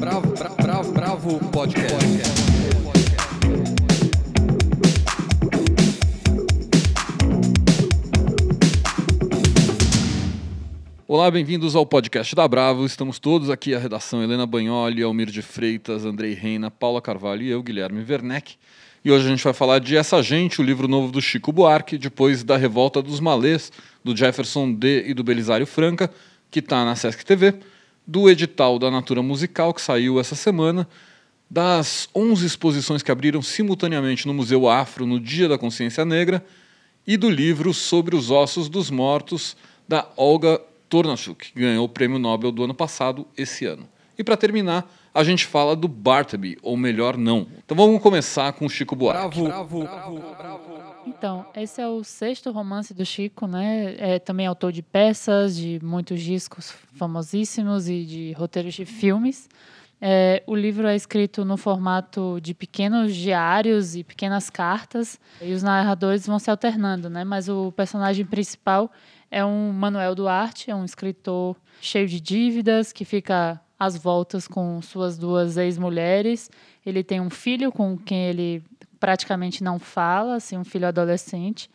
Bravo, bravo, bravo, bravo podcast. Olá, bem-vindos ao podcast da Bravo. Estamos todos aqui, a redação Helena Bagnoli, Almir de Freitas, Andrei Reina, Paula Carvalho e eu, Guilherme Werneck. E hoje a gente vai falar de Essa Gente, o livro novo do Chico Buarque, depois da Revolta dos Malês, do Jefferson D. e do Belisário Franca, que está na Sesc TV, do edital da Natura Musical, que saiu essa semana, das 11 exposições que abriram simultaneamente no Museu Afro no Dia da Consciência Negra, e do livro Sobre os Ossos dos Mortos, da Olga Tornachuk, que ganhou o Prêmio Nobel do ano passado, esse ano. E para terminar, a gente fala do Bartleby, ou melhor, não. Então vamos começar com o Chico Buarque. Bravo, bravo, bravo, então, esse é o sexto romance do Chico, né? É também autor de peças, de muitos discos famosíssimos e de roteiros de filmes. É, o livro é escrito no formato de pequenos diários e pequenas cartas, e os narradores vão se alternando, né? Mas o personagem principal é um Manuel Duarte, é um escritor cheio de dívidas que fica às voltas com suas duas ex-mulheres. Ele tem um filho com quem ele praticamente não fala, assim, um filho adolescente.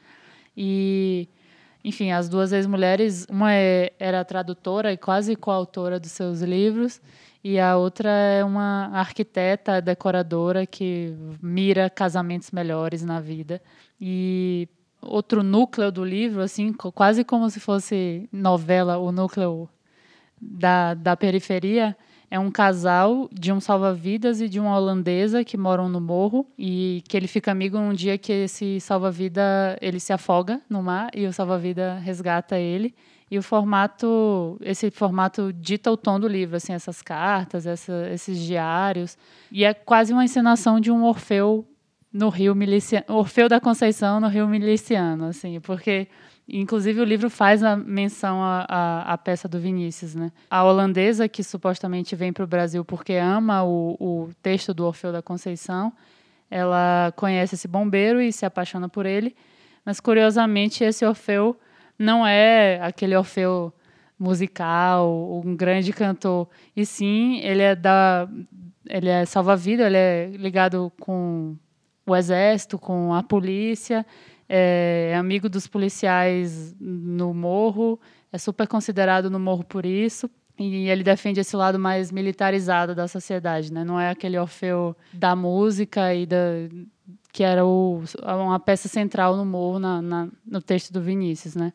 E, enfim, as duas ex-mulheres, uma é, era tradutora e quase coautora dos seus livros, e a outra é uma arquiteta, decoradora que mira casamentos melhores na vida. E outro núcleo do livro, assim, quase como se fosse novela, o núcleo da, da periferia é um casal de um salva-vidas e de uma holandesa que moram no morro e que ele fica amigo um dia que esse salva-vida ele se afoga no mar e o salva-vida resgata ele. E o formato esse formato dita o tom do livro assim essas cartas essa, esses diários. E é quase uma encenação de um Orfeu no Rio miliciano Orfeu da Conceição no Rio miliciano assim porque Inclusive, o livro faz a menção à, peça do Vinícius. Né? A holandesa, que supostamente vem para o Brasil porque ama o, o texto do Orfeu da Conceição, ela conhece esse bombeiro e se apaixona por ele. Mas, curiosamente, esse Orfeu não é aquele Orfeu musical, um grande cantor. E sim, ele é da ele é salva-vida, ele é ligado com o exército, com a polícia é amigo dos policiais no morro, é super considerado no morro por isso. E ele defende esse lado mais militarizado da sociedade, né? Não é aquele Orfeu da música e da que era o, uma peça central no morro na, na no texto do Vinícius, né?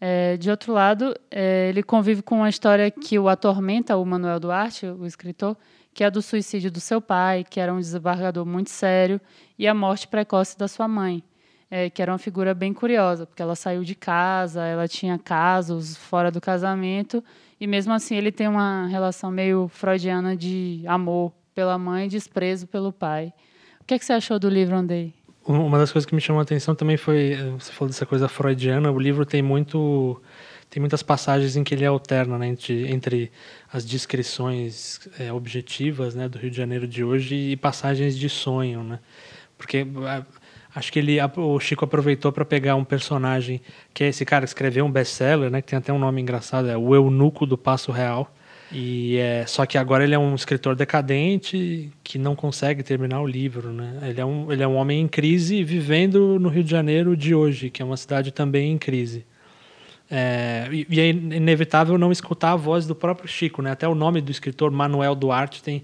É, de outro lado, é, ele convive com uma história que o atormenta, o Manuel Duarte, o escritor, que é do suicídio do seu pai, que era um desembargador muito sério, e a morte precoce da sua mãe é, que era uma figura bem curiosa, porque ela saiu de casa, ela tinha casos fora do casamento, e mesmo assim ele tem uma relação meio freudiana de amor pela mãe e desprezo pelo pai. O que, é que você achou do livro, Andei? Uma das coisas que me chamou a atenção também foi, você falou dessa coisa freudiana, o livro tem muito tem muitas passagens em que ele alterna né, entre, entre as descrições é, objetivas né, do Rio de Janeiro de hoje e passagens de sonho, né? Porque Acho que ele, o Chico aproveitou para pegar um personagem que é esse cara que escreveu um best-seller, né, que tem até um nome engraçado, é o Eunuco do Passo Real. E é, só que agora ele é um escritor decadente que não consegue terminar o livro, né? Ele é um, ele é um homem em crise vivendo no Rio de Janeiro de hoje, que é uma cidade também em crise. É, e, e é inevitável não escutar a voz do próprio Chico, né? Até o nome do escritor Manuel Duarte tem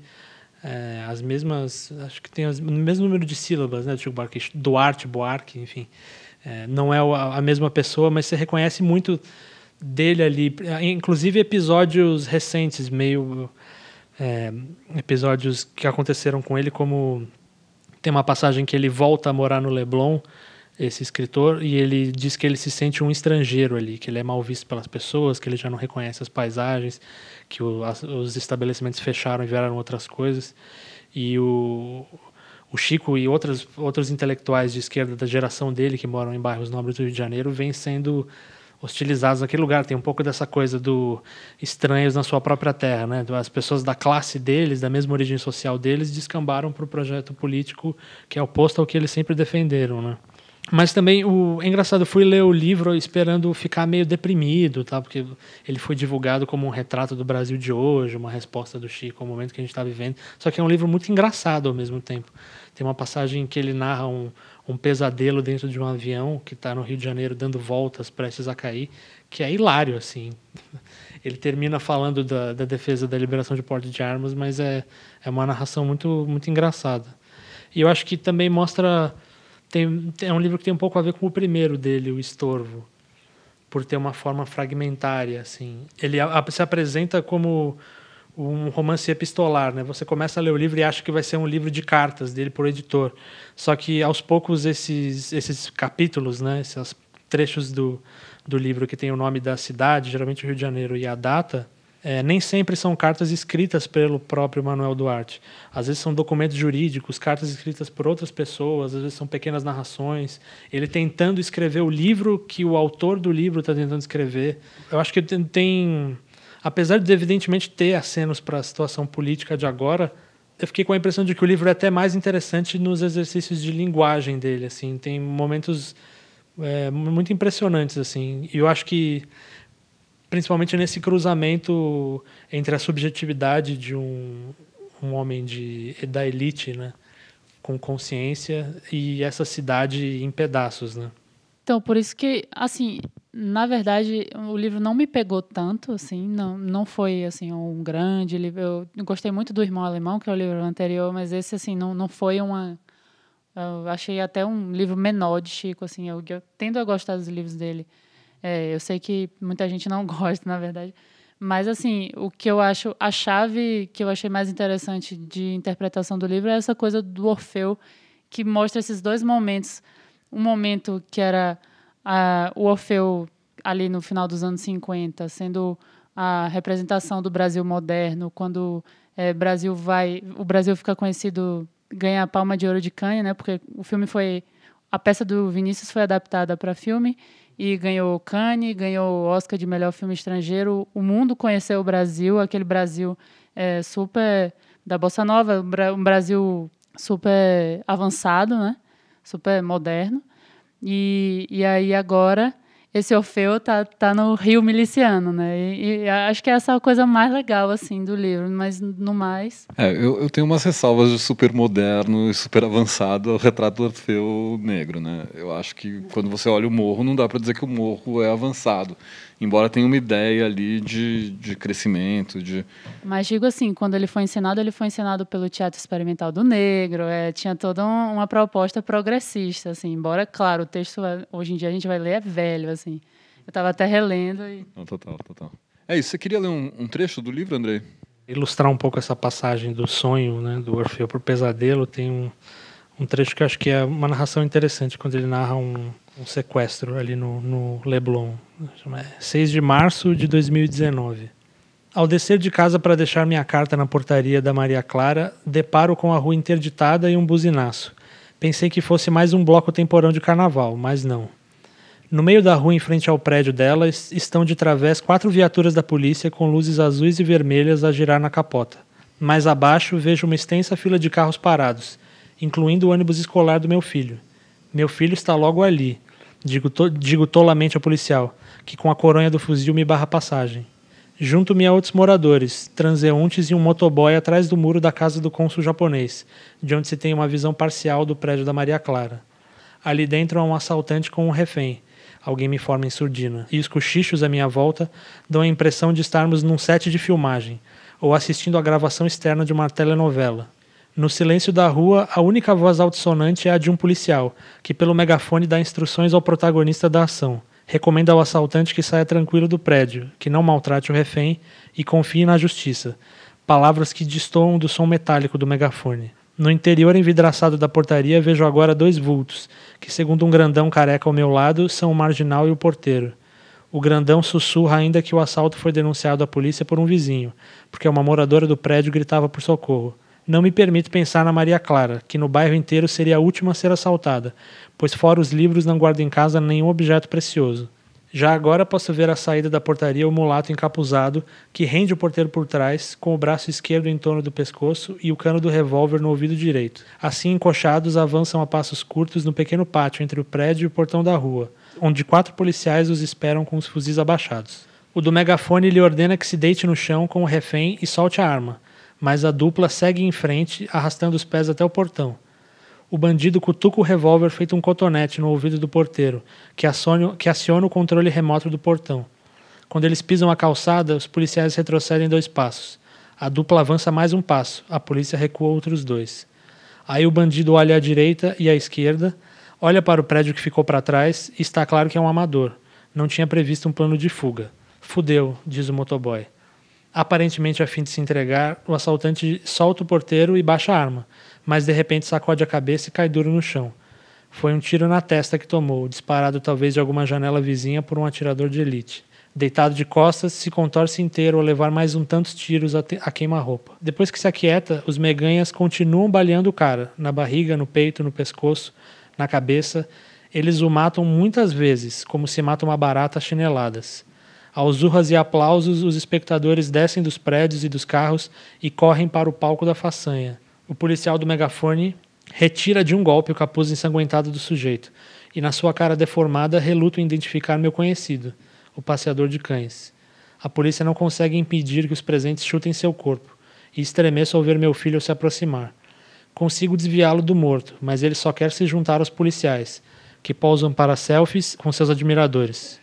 é, as mesmas, acho que tem as, o mesmo número de sílabas, né, do Chico Buarque, Duarte, Buarque, enfim. É, não é a, mesma pessoa, mas você reconhece muito dele ali, inclusive episódios recentes, meio é, episódios que aconteceram com ele, como tem uma passagem que ele volta a morar no Leblon, esse escritor, e ele diz que ele se sente um estrangeiro ali, que ele é mal visto pelas pessoas, que ele já não reconhece as paisagens, que o, as, os estabelecimentos fecharam e vieram outras coisas. E o, o Chico e outros, outros intelectuais de esquerda da geração dele, que moram em bairros nobres do Rio de Janeiro, vêm sendo hostilizados naquele lugar. Tem um pouco dessa coisa do estranhos na sua própria terra, né? As pessoas da classe deles, da mesma origem social deles, descambaram para o projeto político que é oposto ao que eles sempre defenderam, né? Mas também o é engraçado, eu fui ler o livro esperando ficar meio deprimido, tá? Porque ele foi divulgado como um retrato do Brasil de hoje, uma resposta do Chico ao momento que a gente está vivendo. Só que é um livro muito engraçado ao mesmo tempo. Tem uma passagem que ele narra um, um pesadelo dentro de um avião que está no Rio de Janeiro dando voltas prestes a cair, que é hilário assim. Ele termina falando da, da defesa da liberação de porte de armas, mas é, é uma narração muito muito engraçada. E eu acho que também mostra tem, é um livro que tem um pouco a ver com o primeiro dele, o Estorvo, por ter uma forma fragmentária, assim. Ele a, se apresenta como um romance epistolar, né? Você começa a ler o livro e acha que vai ser um livro de cartas dele por editor. Só que aos poucos esses esses capítulos, né, esses trechos do do livro que tem o nome da cidade, geralmente o Rio de Janeiro e a data, é, nem sempre são cartas escritas pelo próprio Manuel Duarte. Às vezes são documentos jurídicos, cartas escritas por outras pessoas, às vezes são pequenas narrações. Ele tentando escrever o livro que o autor do livro está tentando escrever. Eu acho que tem, apesar de evidentemente ter acenos para a situação política de agora, eu fiquei com a impressão de que o livro é até mais interessante nos exercícios de linguagem dele. Assim, tem momentos é, muito impressionantes assim. E eu acho que principalmente nesse cruzamento entre a subjetividade de um, um homem de, da elite, né, com consciência, e essa cidade em pedaços, né? Então, por isso que, assim, na verdade, o livro não me pegou tanto, assim, não, não foi, assim, um grande livro. Eu gostei muito do Irmão Alemão, que é o livro anterior, mas esse, assim, não, não foi uma... Eu achei até um livro menor de Chico, assim, eu, eu tendo a gostar dos livros dele. É, eu sei que muita gente não gosta, na verdade. Mas, assim, o que eu acho, a chave que eu achei mais interessante de interpretação do livro é essa coisa do Orfeu, que mostra esses dois momentos. Um momento que era o Orfeu ali no final dos anos 50, sendo a representação do Brasil moderno, quando é, Brasil vai, o Brasil fica conhecido, ganha a palma de ouro de Cannes, né? Porque o filme foi, a peça do Vinícius foi adaptada para filme e ganhou Cannes, ganhou o Oscar de melhor filme estrangeiro. O mundo conheceu o Brasil, aquele Brasil é, super da bossa nova, um Brasil super avançado, né? Super moderno. E, e aí agora esse Orfeu tá, tá no Rio Miliciano, né? E, e, acho que essa é a coisa mais legal, assim, do livro, mas no mais... É, eu, eu tenho umas ressalvas de super moderno e super avançado o retrato do Orfeu negro, né? Eu acho que quando você olha o morro, não dá para dizer que o morro é avançado embora tenha uma ideia ali de, de crescimento, de... Mas digo assim, quando ele foi ensinado, ele foi ensinado pelo Teatro Experimental do Negro, é, tinha toda um, uma proposta progressista, assim, embora, claro, o texto, hoje em dia, a gente vai ler, é velho, assim. Eu estava até relendo e... Não, total, total. É isso, você queria ler um, um trecho do livro, Andrei? Ilustrar um pouco essa passagem do sonho, né, do Orfeu para o pesadelo, tem um, um trecho que eu acho que é uma narração interessante, quando ele narra um um sequestro ali no, no Leblon. 6 de março de 2019. Ao descer de casa para deixar minha carta na portaria da Maria Clara, deparo com a rua interditada e um buzinaço. Pensei que fosse mais um bloco temporão de carnaval, mas não. No meio da rua, em frente ao prédio dela, estão de través quatro viaturas da polícia com luzes azuis e vermelhas a girar na capota. Mais abaixo, vejo uma extensa fila de carros parados, incluindo o ônibus escolar do meu filho. Meu filho está logo ali, digo, to, digo tolamente ao policial, que com a coronha do fuzil me barra passagem. Junto-me a outros moradores, transeuntes e um motoboy atrás do muro da casa do cônsul japonês, de onde se tem uma visão parcial do prédio da Maria Clara. Ali dentro há um assaltante com um refém. Alguém me forma em surdina. E os cochichos à minha volta dão a impressão de estarmos num set de filmagem, ou assistindo à gravação externa de uma telenovela. No silêncio da rua, a única voz altissonante é a de um policial, que pelo megafone dá instruções ao protagonista da ação. Recomenda ao assaltante que saia tranquilo do prédio, que não maltrate o refém e confie na justiça. Palavras que destoam do som metálico do megafone. No interior envidraçado da portaria vejo agora dois vultos, que, segundo um grandão careca ao meu lado, são o marginal e o porteiro. O grandão sussurra ainda que o assalto foi denunciado à polícia por um vizinho, porque uma moradora do prédio gritava por socorro. Não me permito pensar na Maria Clara, que no bairro inteiro seria a última a ser assaltada, pois fora os livros não guardo em casa nenhum objeto precioso. Já agora posso ver à saída da portaria o mulato encapuzado que rende o porteiro por trás, com o braço esquerdo em torno do pescoço e o cano do revólver no ouvido direito. Assim, encoxados, avançam a passos curtos no pequeno pátio entre o prédio e o portão da rua, onde quatro policiais os esperam com os fuzis abaixados. O do megafone lhe ordena que se deite no chão com o refém e solte a arma, mas a dupla segue em frente, arrastando os pés até o portão. O bandido cutuca o revólver feito um cotonete no ouvido do porteiro, que que aciona o controle remoto do portão. Quando eles pisam a calçada, os policiais retrocedem dois passos. A dupla avança mais um passo, a polícia recua outros dois. Aí o bandido olha à direita e à esquerda, olha para o prédio que ficou para trás e está claro que é um amador. Não tinha previsto um plano de fuga. Fudeu, diz o motoboy. Aparentemente a fim de se entregar, o assaltante solta o porteiro e baixa a arma mas de repente sacode a cabeça e cai duro no chão. Foi um tiro na testa que tomou, disparado talvez de alguma janela vizinha por um atirador de elite. Deitado de costas, se contorce inteiro ao levar mais um tantos tiros a, a queima-roupa. Depois que se aquieta, os meganhas continuam baleando o cara, na barriga, no peito, no pescoço, na cabeça. Eles o matam muitas vezes, como se mata uma barata a chineladas. Aos urras e aplausos, os espectadores descem dos prédios e dos carros e correm para o palco da façanha. O policial do megafone retira de um golpe o capuz ensanguentado do sujeito e, na sua cara deformada, reluta em identificar meu conhecido, o passeador de cães. A polícia não consegue impedir que os presentes chutem seu corpo e estremeço ao ver meu filho se aproximar. Consigo desviá-lo do morto, mas ele só quer se juntar aos policiais, que pousam para selfies com seus admiradores.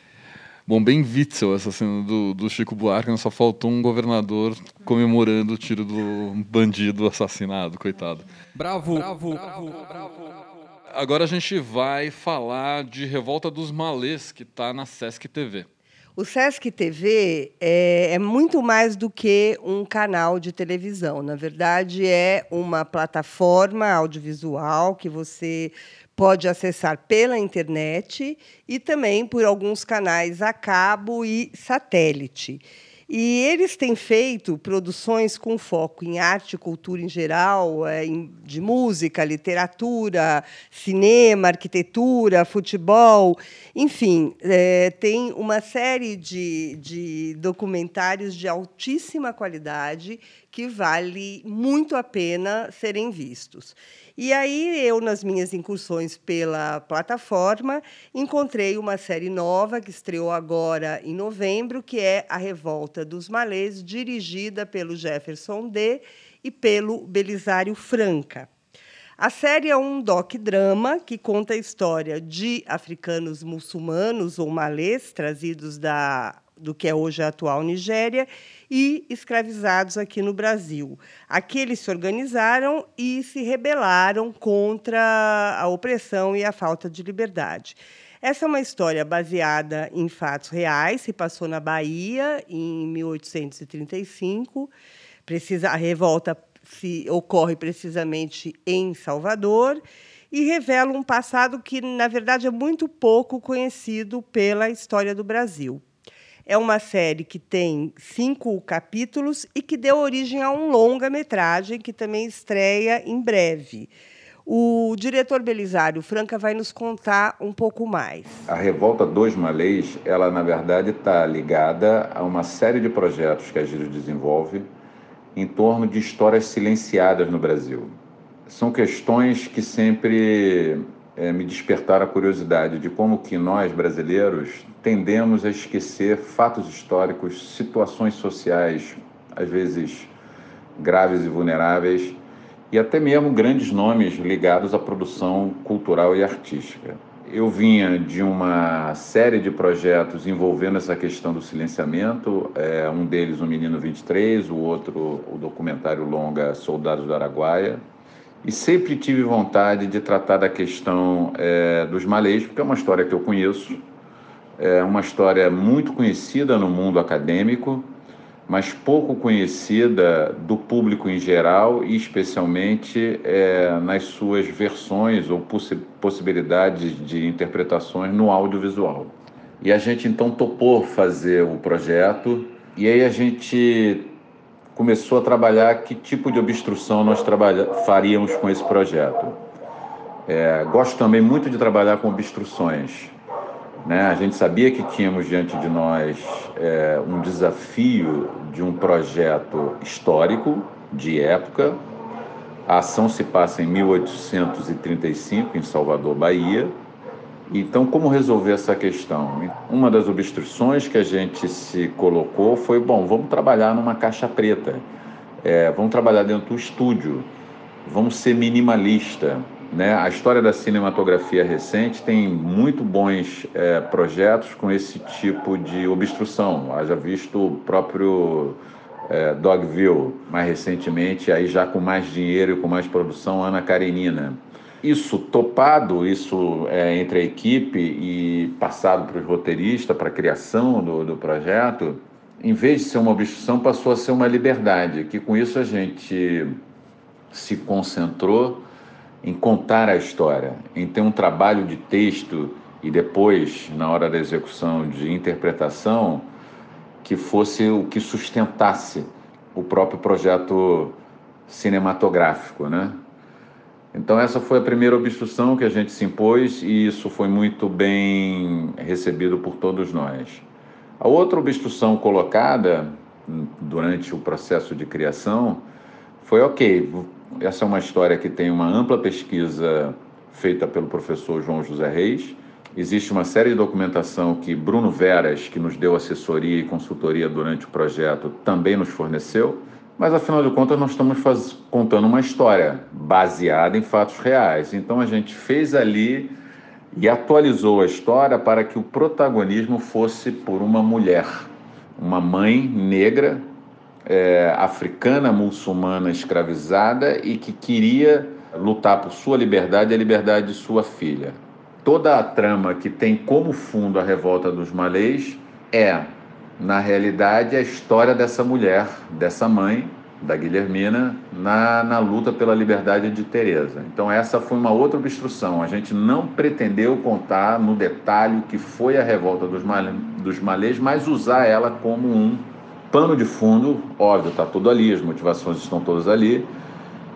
Bom, bem Witzel essa cena do, do Chico Buarque, não só faltou um governador comemorando o tiro do bandido assassinado, coitado. Bravo, bravo, bravo, bravo. Agora a gente vai falar de Revolta dos Malês, que está na Sesc TV. O Sesc TV é, é, muito mais do que um canal de televisão. Na verdade, é uma plataforma audiovisual que você pode acessar pela internet e também por alguns canais a cabo e satélite. E eles têm feito produções com foco em arte cultura em geral, é, de música, literatura, cinema, arquitetura, futebol, enfim, é, tem uma série de, de documentários de altíssima qualidade que vale muito a pena serem vistos. E aí eu, nas minhas incursões pela plataforma, encontrei uma série nova que estreou agora em novembro, que é A Revolta dos Malês, dirigida pelo Jefferson D. e pelo Belisário Franca. A série é um doc-drama que conta a história de africanos muçulmanos ou malês trazidos da do que é hoje a atual Nigéria, e escravizados aqui no Brasil. Aqui eles se organizaram e se rebelaram contra a opressão e a falta de liberdade. Essa é uma história baseada em fatos reais, se passou na Bahia em 1835. Precisa a revolta se ocorre precisamente em Salvador e revela um passado que, na verdade, é muito pouco conhecido pela história do Brasil. É uma série que tem cinco capítulos e que deu origem a um longa-metragem que também estreia em breve. O diretor Belisário Franca vai nos contar um pouco mais. A Revolta dos Malês, ela na verdade está ligada a uma série de projetos que a Giro desenvolve em torno de histórias silenciadas no Brasil. São questões que sempre é, me despertaram a curiosidade de como que nós, brasileiros, tendemos a esquecer fatos históricos, situações sociais, às vezes graves e vulneráveis, e até mesmo grandes nomes ligados à produção cultural e artística. Eu vinha de uma série de projetos envolvendo essa questão do silenciamento, é, um deles o Menino 23, o outro o documentário longa Soldados do Araguaia, e sempre tive vontade de tratar da questão é, dos malês, porque é uma história que eu conheço, é uma história muito conhecida no mundo acadêmico, mas pouco conhecida do público em geral e especialmente é, nas suas versões ou possi possibilidades de interpretações no audiovisual. E a gente então topou fazer o projeto e aí a gente começou a trabalhar que tipo de obstrução nós faríamos com esse projeto. É, gosto também muito de trabalhar com obstruções Né? A gente sabia que tínhamos diante de nós é, um desafio de um projeto histórico, de época. A ação se passa em 1835, em Salvador, Bahia. Então, como resolver essa questão? Uma das obstruções que a gente se colocou foi: bom, vamos trabalhar numa caixa preta, é, vamos trabalhar dentro do estúdio, vamos ser minimalista. Né? A história da cinematografia recente tem muito bons é, projetos com esse tipo de obstrução. Haja visto o próprio é, Dogville, mais recentemente, aí já com mais dinheiro e com mais produção, Ana Karenina. Isso topado, isso é, entre a equipe e passado para os roteiristas, para a criação do, do projeto, em vez de ser uma obstrução, passou a ser uma liberdade, que com isso a gente se concentrou em contar a história, em ter um trabalho de texto e depois, na hora da execução, de interpretação, que fosse o que sustentasse o próprio projeto cinematográfico, né? Então essa foi a primeira obstrução que a gente se impôs e isso foi muito bem recebido por todos nós. A outra obstrução colocada durante o processo de criação foi ok, essa é uma história que tem uma ampla pesquisa feita pelo professor João José Reis. Existe uma série de documentação que Bruno Veras, que nos deu assessoria e consultoria durante o projeto, também nos forneceu. Mas afinal de contas, nós estamos faz... contando uma história baseada em fatos reais. Então a gente fez ali e atualizou a história para que o protagonismo fosse por uma mulher, uma mãe negra é, africana muçulmana escravizada e que queria lutar por sua liberdade e a liberdade de sua filha. Toda a trama que tem como fundo a revolta dos malês é, na realidade, a história dessa mulher, dessa mãe, da Guilhermina, na, na luta pela liberdade de Teresa. Então essa foi uma outra obstrução. A gente não pretendeu contar no detalhe o que foi a revolta dos, mal, dos malês, mas usar ela como um pano de fundo, óbvio, está tudo ali, as motivações estão todas ali,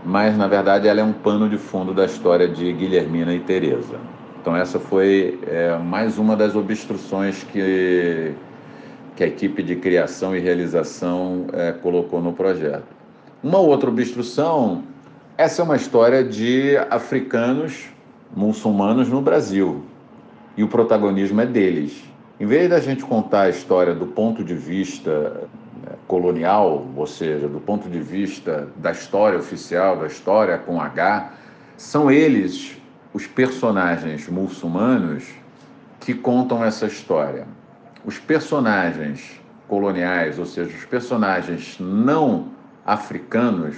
mas na verdade ela é um pano de fundo da história de Guilhermina e Teresa. Então essa foi é, mais uma das obstruções que, que a equipe de criação e realização é, colocou no projeto. Uma outra obstrução, essa é uma história de africanos muçulmanos no Brasil e o protagonismo é deles. Em vez da gente contar a história do ponto de vista colonial, ou seja, do ponto de vista da história oficial, da história com H, são eles os personagens muçulmanos que contam essa história. Os personagens coloniais, ou seja, os personagens não africanos,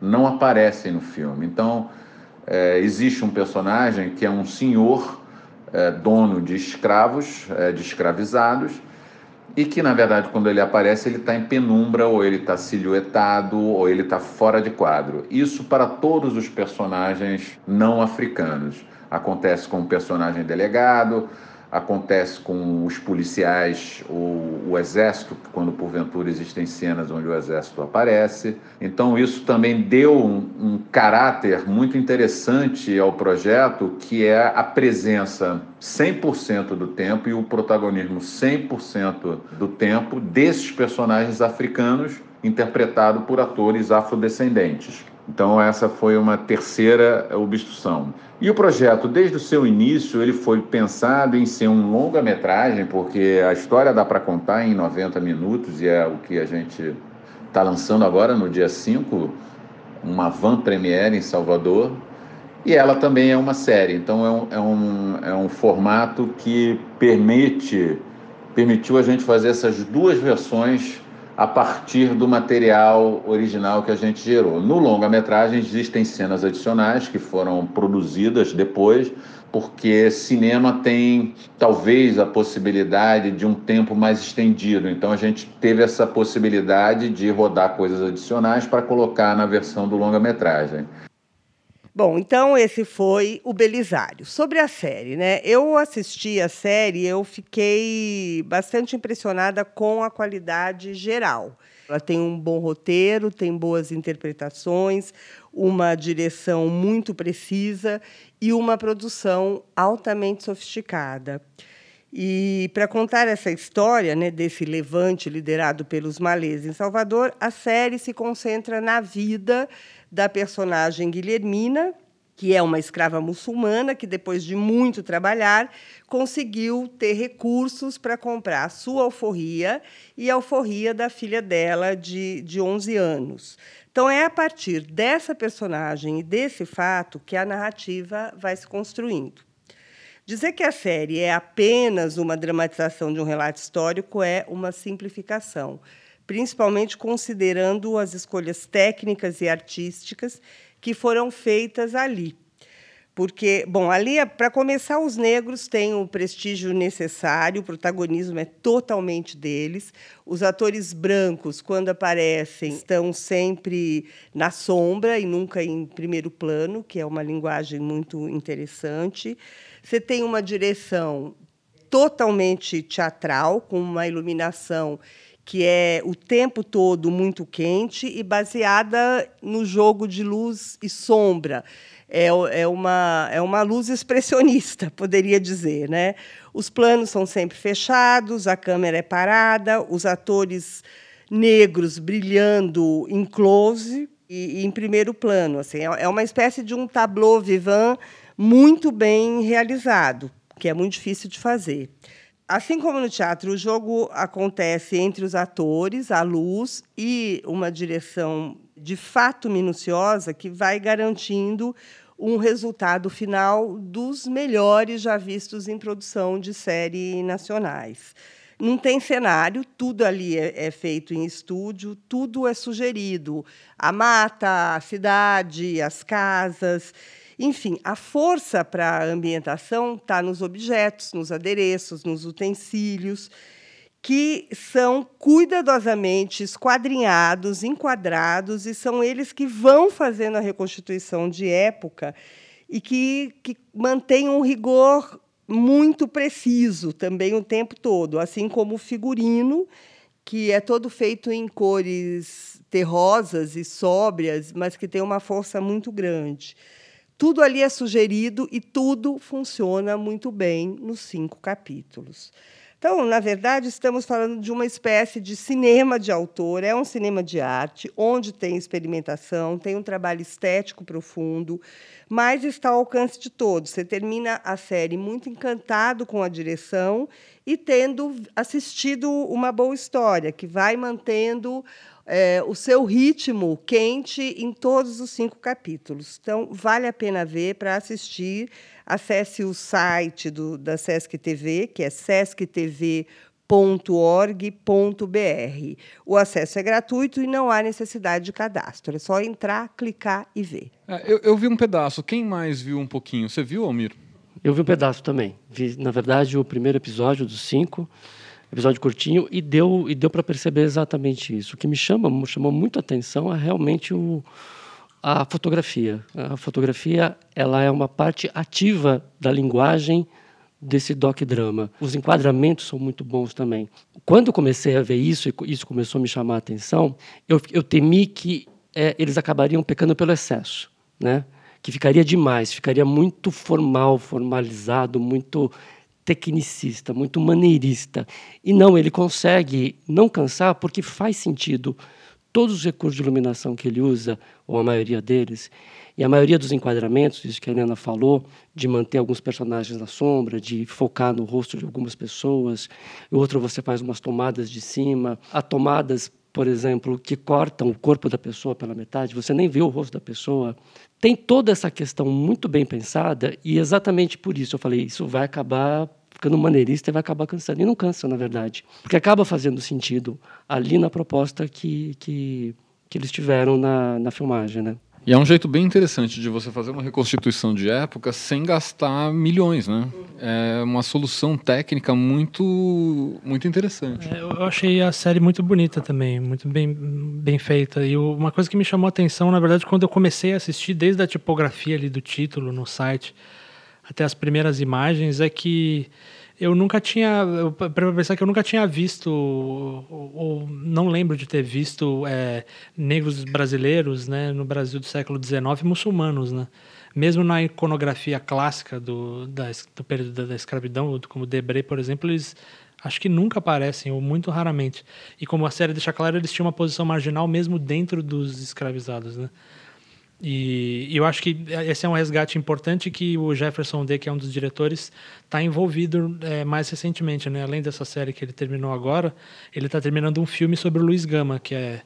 não aparecem no filme. Então, é, existe um personagem que é um senhor é, dono de escravos, é, de escravizados, e que na verdade quando ele aparece ele está em penumbra ou ele está silhuetado ou ele está fora de quadro. Isso para todos os personagens não africanos. Acontece com o personagem delegado, acontece com os policiais, o, o exército, quando porventura existem cenas onde o exército aparece. Então, isso também deu um, um caráter muito interessante ao projeto, que é a presença 100% do tempo e o protagonismo 100% do tempo desses personagens africanos interpretado por atores afrodescendentes. Então essa foi uma terceira obstrução. E o projeto, desde o seu início, ele foi pensado em ser um longa-metragem, porque a história dá para contar em 90 minutos e é o que a gente está lançando agora no dia 5, uma van premiere em Salvador. E ela também é uma série, então é um, é um, é um formato que permite, permitiu a gente fazer essas duas versões a partir do material original que a gente gerou. No longa-metragem existem cenas adicionais que foram produzidas depois, porque cinema tem talvez a possibilidade de um tempo mais estendido. Então a gente teve essa possibilidade de rodar coisas adicionais para colocar na versão do longa-metragem. Bom, então esse foi o Belisário. Sobre a série, né? Eu assisti a série, eu fiquei bastante impressionada com a qualidade geral. Ela tem um bom roteiro, tem boas interpretações, uma direção muito precisa e uma produção altamente sofisticada. E para contar essa história né, desse levante liderado pelos malês em Salvador, a série se concentra na vida da personagem Guilhermina, que é uma escrava muçulmana que, depois de muito trabalhar, conseguiu ter recursos para comprar a sua alforria e a alforria da filha dela, de, de 11 anos. Então, é a partir dessa personagem e desse fato que a narrativa vai se construindo. Dizer que a série é apenas uma dramatização de um relato histórico é uma simplificação, principalmente considerando as escolhas técnicas e artísticas que foram feitas ali. Porque, bom, ali, para começar, os negros têm o prestígio necessário, o protagonismo é totalmente deles. Os atores brancos, quando aparecem, estão sempre na sombra e nunca em primeiro plano, que é uma linguagem muito interessante. Você tem uma direção totalmente teatral, com uma iluminação que é o tempo todo muito quente e baseada no jogo de luz e sombra. É, é, uma, é uma luz expressionista, poderia dizer. Né? Os planos são sempre fechados, a câmera é parada, os atores negros brilhando em close e, e em primeiro plano. Assim, é, é uma espécie de um tableau vivant muito bem realizado, que é muito difícil de fazer. Assim como no teatro, o jogo acontece entre os atores, a luz e uma direção de fato minuciosa que vai garantindo um resultado final dos melhores já vistos em produção de série nacionais. Não tem cenário, tudo ali é, é, feito em estúdio, tudo é sugerido. A mata, a cidade, as casas. Enfim, a força para a ambientação está nos objetos, nos adereços, nos utensílios, que são cuidadosamente esquadrinhados, enquadrados, e são eles que vão fazendo a reconstituição de época e que, que um rigor muito preciso também o tempo todo, assim como o figurino, que é todo feito em cores terrosas e sóbrias, mas que tem uma força muito grande. Tudo ali é sugerido e tudo funciona muito bem nos cinco capítulos. Então, na verdade, estamos falando de uma espécie de cinema de autor, é um cinema de arte, onde tem experimentação, tem um trabalho estético profundo, mas está ao alcance de todos. Você termina a série muito encantado com a direção e tendo assistido uma boa história, que vai mantendo é, o seu ritmo quente em todos os cinco capítulos. Então, vale a pena ver para assistir. Acesse o site do, da Sesc TV, que é sesctv.org.br. O acesso é gratuito e não há necessidade de cadastro. É só entrar, clicar e ver. É, eu, eu vi um pedaço. Quem mais viu um pouquinho? Você viu, Almir? Eu vi um pedaço também. Vi, na verdade, o primeiro episódio dos cinco episódio curtinho e deu e deu para perceber exatamente isso. O que me chama chamou muito a atenção é realmente o, a fotografia. A fotografia ela é uma parte ativa da linguagem desse doc drama. Os enquadramentos são muito bons também. Quando comecei a ver isso e isso começou a me chamar a atenção, eu, eu temi que é, eles acabariam pecando pelo excesso, né? Que ficaria demais, ficaria muito formal, formalizado, muito tecnicista, muito maneirista. E não, ele consegue não cansar porque faz sentido. Todos os recursos de iluminação que ele usa, ou a maioria deles, e a maioria dos enquadramentos, isso que a Helena falou, de manter alguns personagens na sombra, de focar no rosto de algumas pessoas, outro você faz umas tomadas de cima. Há tomadas, por exemplo, que cortam o corpo da pessoa pela metade, você nem vê o rosto da pessoa. Tem toda essa questão muito bem pensada e exatamente por isso eu falei, isso vai acabar ficando maneirista e vai acabar cansando. E não cansa, na verdade, porque acaba fazendo sentido ali na proposta que, que, que eles tiveram na, na filmagem, né? E é um jeito bem interessante de você fazer uma reconstituição de época sem gastar milhões, né? É uma solução técnica muito, muito interessante. É, eu achei a série muito bonita também, muito bem, bem feita. E uma coisa que me chamou a atenção, na verdade, quando eu comecei a assistir, desde a tipografia ali do título no site até as primeiras imagens, é que eu nunca tinha, para pensar que eu nunca tinha visto, ou, ou não lembro de ter visto é, negros brasileiros, né, no Brasil do século XIX, muçulmanos, né. mesmo na iconografia clássica do, da, do período da, da escravidão, como Debré, por exemplo, eles acho que nunca aparecem, ou muito raramente. E como a série deixa claro, eles tinham uma posição marginal mesmo dentro dos escravizados, né? E, e eu acho que esse é um resgate importante que o Jefferson D, que é um dos diretores, está envolvido é, mais recentemente, né? Além dessa série que ele terminou agora, ele está terminando um filme sobre o Luiz Gama, que é,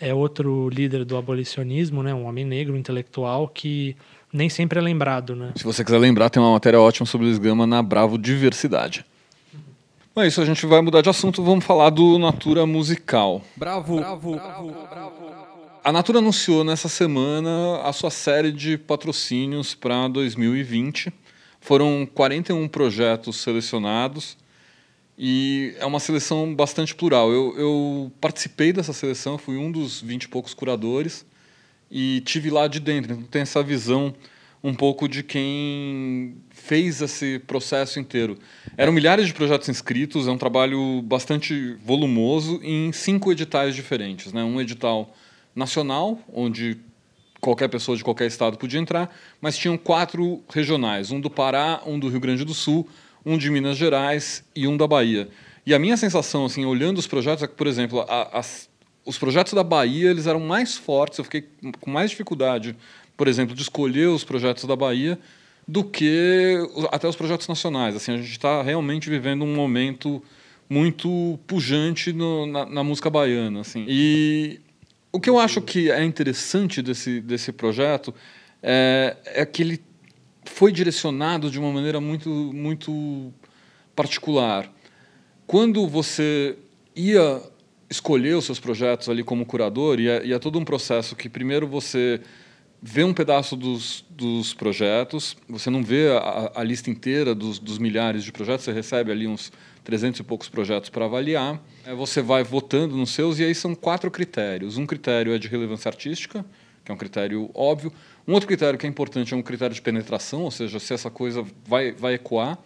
é outro líder do abolicionismo, né? Um homem negro, intelectual, que nem sempre é lembrado, né? Se você quiser lembrar, tem uma matéria ótima sobre o Luiz Gama na Bravo Diversidade. Bom, é isso, a gente vai mudar de assunto, vamos falar do Natura Musical. Bravo, bravo, bravo, bravo. A Natura anunciou nessa semana a sua série de patrocínios para 2020. Foram 41 projetos selecionados e é uma seleção bastante plural. Eu, eu participei dessa seleção, fui um dos 20 e poucos curadores e tive lá de dentro, então tem essa visão um pouco de quem fez esse processo inteiro. Eram milhares de projetos inscritos, é um trabalho bastante volumoso em cinco editais diferentes. Né? Um edital nacional, onde qualquer pessoa de qualquer estado podia entrar, mas tinham quatro regionais: um do Pará, um do Rio Grande do Sul, um de Minas Gerais e um da Bahia. E a minha sensação, assim, olhando os projetos, é que, por exemplo, a, as, os projetos da Bahia eles eram mais fortes, eu fiquei com mais dificuldade por exemplo, de escolher os projetos da Bahia do que até os projetos nacionais. Assim, a gente está realmente vivendo um momento muito pujante no, na, na, música baiana. Assim. E o que eu acho que é interessante desse, desse projeto é, é que ele foi direcionado de uma maneira muito, muito particular. Quando você ia escolher os seus projetos ali como curador, e é, e é todo um processo que primeiro você vê um pedaço dos, dos projetos, você não vê a, a lista inteira dos, dos, milhares de projetos, você recebe ali uns 300 e poucos projetos para avaliar, é, você vai votando nos seus, e aí são quatro critérios. Um critério é de relevância artística, que é um critério óbvio. Um outro critério que é importante é um critério de penetração, ou seja, se essa coisa vai, vai ecoar.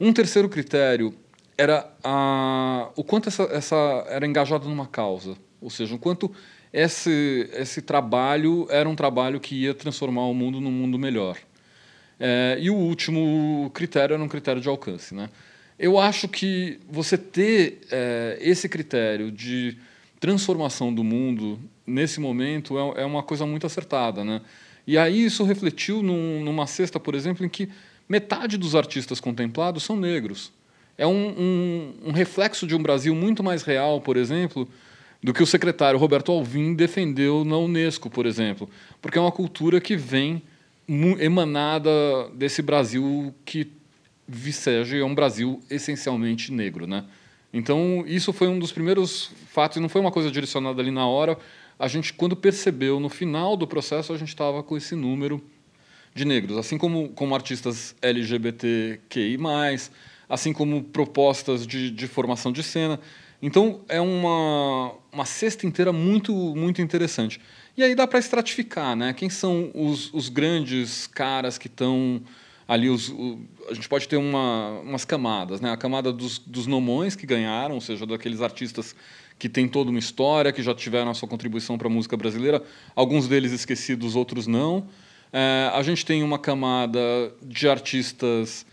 Um terceiro critério era a, o quanto essa, essa era engajada numa causa, ou seja, o quanto esse, esse trabalho era um trabalho que ia transformar o mundo num mundo melhor. É, e o último critério era um critério de alcance. Né? Eu acho que você ter é, esse critério de transformação do mundo nesse momento é, é, uma coisa muito acertada. Né? E aí isso refletiu num, numa cesta, por exemplo, em que metade dos artistas contemplados são negros. É um, um, um reflexo de um Brasil muito mais real, por exemplo, do que o secretário Roberto Alvim defendeu na Unesco, por exemplo, porque é uma cultura que vem emanada desse Brasil que viceja é um Brasil essencialmente negro, né? Então isso foi um dos primeiros fatos e não foi uma coisa direcionada ali na hora. A gente quando percebeu no final do processo a gente estava com esse número de negros, assim como como artistas LGBTQI+, assim como propostas de, de formação de cena. Então é uma, uma cesta inteira muito, muito interessante. E aí dá para estratificar, né? Quem são os, os grandes caras que estão ali? Os, o, a gente pode ter uma, umas camadas, né? A camada dos, dos nomões que ganharam, ou seja, daqueles artistas que têm toda uma história, que já tiveram a sua contribuição para a música brasileira, alguns deles esquecidos, outros não. É, a gente tem uma camada de artistas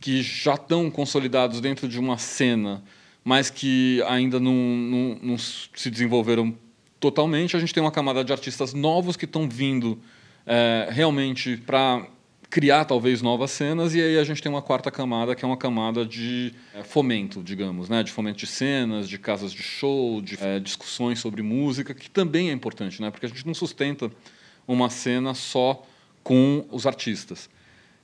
que já estão consolidados dentro de uma cena mas que ainda não, não, não se desenvolveram totalmente. A gente tem uma camada de artistas novos que estão vindo é, realmente para criar talvez novas cenas e aí a gente tem uma quarta camada que é uma camada de é, fomento, digamos, né, de fomento de cenas, de casas de show, de é, discussões sobre música, que também é importante, né, porque a gente não sustenta uma cena só com os artistas.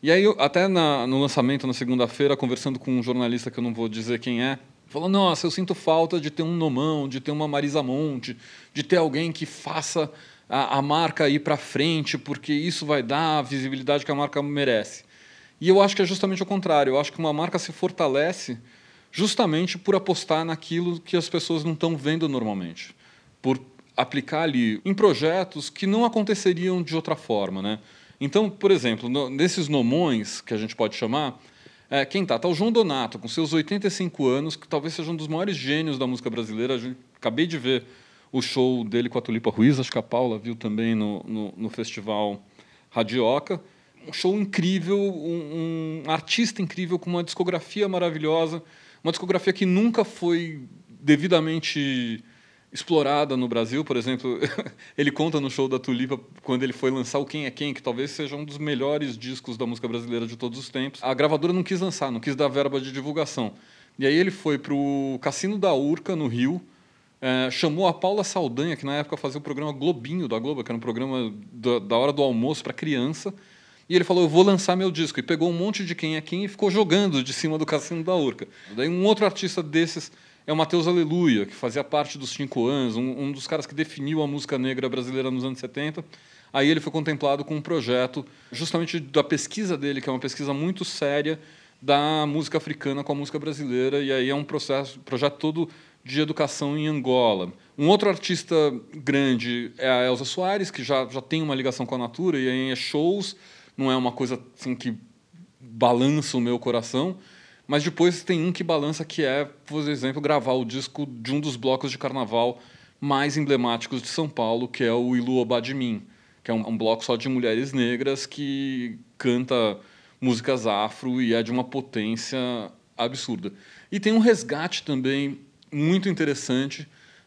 E aí até na, no lançamento na segunda-feira, conversando com um jornalista que eu não vou dizer quem é, Falou, nossa, eu sinto falta de ter um Nomão, de ter uma Marisa Monte, de ter alguém que faça a, a marca ir para frente, porque isso vai dar a visibilidade que a marca merece. E eu acho que é justamente o contrário. Eu acho que uma marca se fortalece justamente por apostar naquilo que as pessoas não estão vendo normalmente, por aplicar ali em projetos que não aconteceriam de outra forma, né? Então, por exemplo, no, nesses nomões que a gente pode chamar, é, quem tá? Tá o João Donato, com seus 85 anos, que talvez seja um dos maiores gênios da música brasileira. Acabei de ver o show dele com a Tulipa Ruiz, acho que a Paula viu também no, no, no festival Radioca. um show incrível, um, um artista incrível, com uma discografia maravilhosa, uma discografia que nunca foi devidamente explorada no Brasil, por exemplo, ele conta no show da Tulipa quando ele foi lançar o Quem é Quem, que talvez seja um dos melhores discos da música brasileira de todos os tempos. A gravadora não quis lançar, não quis dar verba de divulgação. E aí ele foi para o Cassino da Urca, no Rio, é, chamou a Paula Saldanha, que na época fazia o programa Globinho da Globo, que era um programa da, da hora do almoço para criança, e ele falou: Eu vou lançar meu disco. E pegou um monte de quem é quem e ficou jogando de cima do Cassino da Urca. Daí um outro artista desses é o Matheus Aleluia, que fazia parte dos Cinco Anos, um, um, dos caras que definiu a música negra brasileira nos anos 70. Aí ele foi contemplado com um projeto, justamente da pesquisa dele, que é uma pesquisa muito séria da música africana com a música brasileira, e aí é um processo, projeto todo de educação em Angola. Um outro artista grande é a Elza Soares, que já, já tem uma ligação com a Natura, e aí é shows, não é uma coisa assim que balança o meu coração, mas depois tem um que balança, que é, por exemplo, gravar o disco de um dos blocos de carnaval mais emblemáticos de São Paulo, que é o Ilu Obadimim, que é um, um bloco só de mulheres negras que canta músicas afro e é de uma potência absurda. E tem um resgate também muito interessante,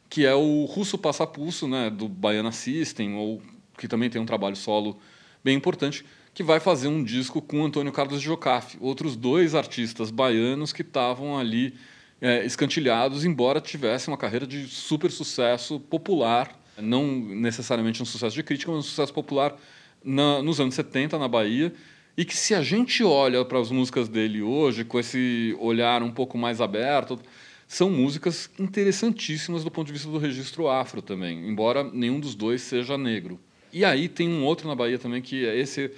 que é o Russo Passapulso, né, do Baiana System, ou que também tem um trabalho solo bem importante, que vai fazer um disco com Antônio Carlos Jocafe, outros dois artistas baianos que estavam ali é, escantilhados, embora tivessem uma carreira de super sucesso popular, não necessariamente um sucesso de crítica, mas um sucesso popular na, nos anos 70 na Bahia, e que se a gente olha para as músicas dele hoje, com esse olhar um pouco mais aberto, são músicas interessantíssimas do ponto de vista do registro afro também, embora nenhum dos dois seja negro. E aí tem um outro na Bahia também que é esse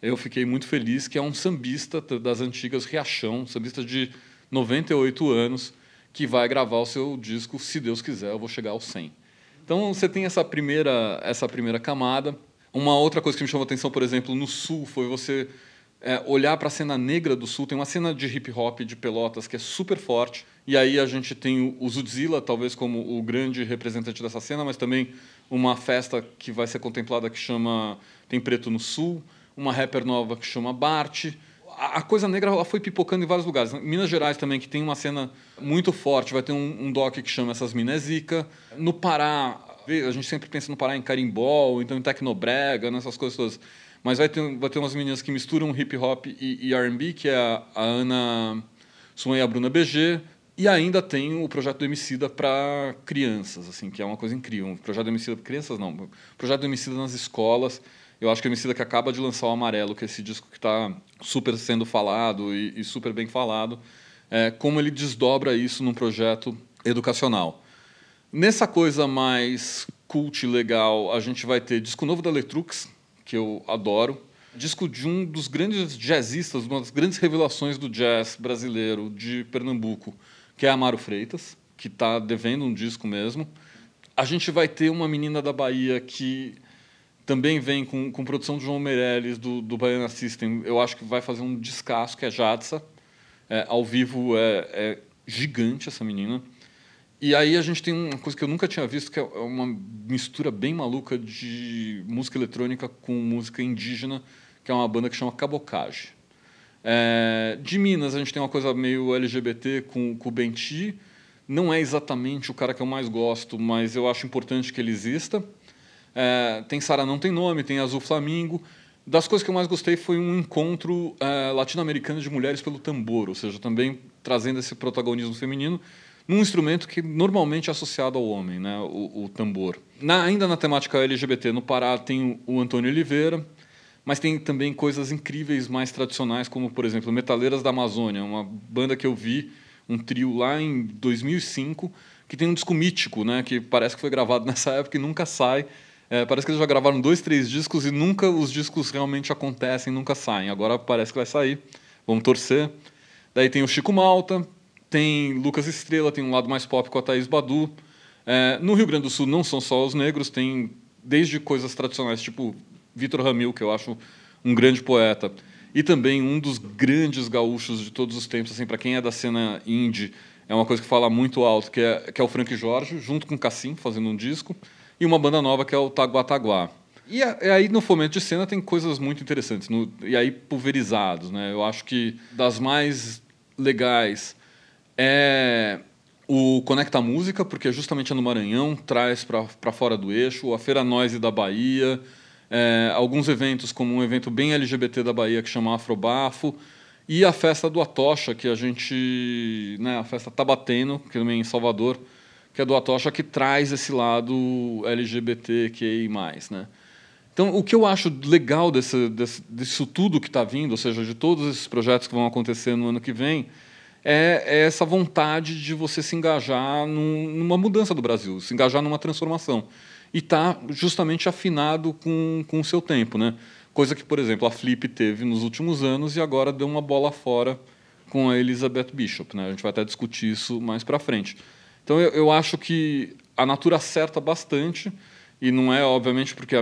eu fiquei muito feliz, que é um sambista das antigas Riachão, sambista de 98 anos, que vai gravar o seu disco, se Deus quiser, eu vou chegar aos 100. Então você tem essa primeira, essa primeira camada. Uma outra coisa que me chamou atenção, por exemplo, no Sul, foi você é, olhar para a cena negra do Sul. Tem uma cena de hip hop de Pelotas que é super forte. E aí a gente tem o Zudzilla, talvez como o grande representante dessa cena, mas também uma festa que vai ser contemplada que chama Tem Preto no Sul uma rapper nova que chama Bart. A coisa negra ela foi pipocando em vários lugares. Minas Gerais também, que tem uma cena muito forte, vai ter um, um doc que chama Essas Minas Zica. No Pará, a gente sempre pensa no Pará em carimbó, então em tecnobrega, nessas coisas todas. Mas vai ter, vai ter umas meninas que misturam hip hop e, e R&B, que é a, a Ana Swan e a Bruna BG. E ainda tem o projeto do Emicida para crianças, assim, que é uma coisa incrível. Projeto do Emicida para crianças, não. Projeto do Emicida nas escolas eu acho que o Emicida que acaba de lançar o Amarelo, que é esse disco que está super sendo falado e, e, super bem falado, é, como ele desdobra isso num projeto educacional. Nessa coisa mais cult legal, a gente vai ter disco novo da Letrux, que eu adoro, disco de um dos grandes jazzistas, uma das grandes revelações do jazz brasileiro de Pernambuco, que é Amaro Freitas, que está devendo um disco mesmo. A gente vai ter uma menina da Bahia que também vem com, com produção de João Meirelles, do, do Baiana System. Eu acho que vai fazer um descasso, que é Jadsa. É, ao vivo é, é, gigante essa menina. E aí a gente tem uma coisa que eu nunca tinha visto, que é uma mistura bem maluca de música eletrônica com música indígena, que é uma banda que chama Cabocage. É, de Minas, a gente tem uma coisa meio LGBT com, com o Benti. Não é exatamente o cara que eu mais gosto, mas eu acho importante que ele exista. É, tem Sara Não Tem Nome, tem Azul Flamingo. Das coisas que eu mais gostei foi um encontro é, latino-americano de mulheres pelo tambor, ou seja, também trazendo esse protagonismo feminino num instrumento que normalmente é associado ao homem, né, o, o tambor. Na, ainda na temática LGBT, no Pará tem o Antônio Oliveira, mas tem também coisas incríveis mais tradicionais, como, por exemplo, Metaleiras da Amazônia, uma banda que eu vi, um trio lá em 2005, que tem um disco mítico, né, que parece que foi gravado nessa época e nunca sai, é, parece que eles já gravaram dois, três discos e nunca os discos realmente acontecem, nunca saem. Agora parece que vai sair. Vamos torcer. Daí tem o Chico Malta, tem Lucas Estrela, tem um lado mais pop com a Thaís Badu. É, no Rio Grande do Sul não são só os negros, tem desde coisas tradicionais, tipo Vitor Ramil, que eu acho um grande poeta, e também um dos grandes gaúchos de todos os tempos, assim, para quem é da cena indie, é uma coisa que fala muito alto, que é, que é o Frank Jorge, junto com o Cassim, fazendo um disco e uma banda nova que é o Taguataguá. E, e, aí no fomento de cena tem coisas muito interessantes. No, e aí pulverizados, né? Eu acho que das mais legais é o Conecta Música, porque justamente é no Maranhão, traz para fora do eixo, a Feira Noise da Bahia, é, alguns eventos, como um evento bem LGBT da Bahia que chama Afrobafo, e a festa do Atocha, que a gente. Né, a festa tá batendo, que também é em Salvador, que é do Atocha, que traz esse lado LGBTQI. Né? Então, o que eu acho legal desse, desse, disso tudo que está vindo, ou seja, de todos esses projetos que vão acontecer no ano que vem, é, é essa vontade de você se engajar num, numa mudança do Brasil, se engajar numa transformação. E está justamente afinado com, com o seu tempo. Né? Coisa que, por exemplo, a Flip teve nos últimos anos e agora deu uma bola fora com a Elizabeth Bishop. Né? A gente vai até discutir isso mais para frente. Então, eu, eu acho que a Natura acerta bastante, e não é, obviamente, porque,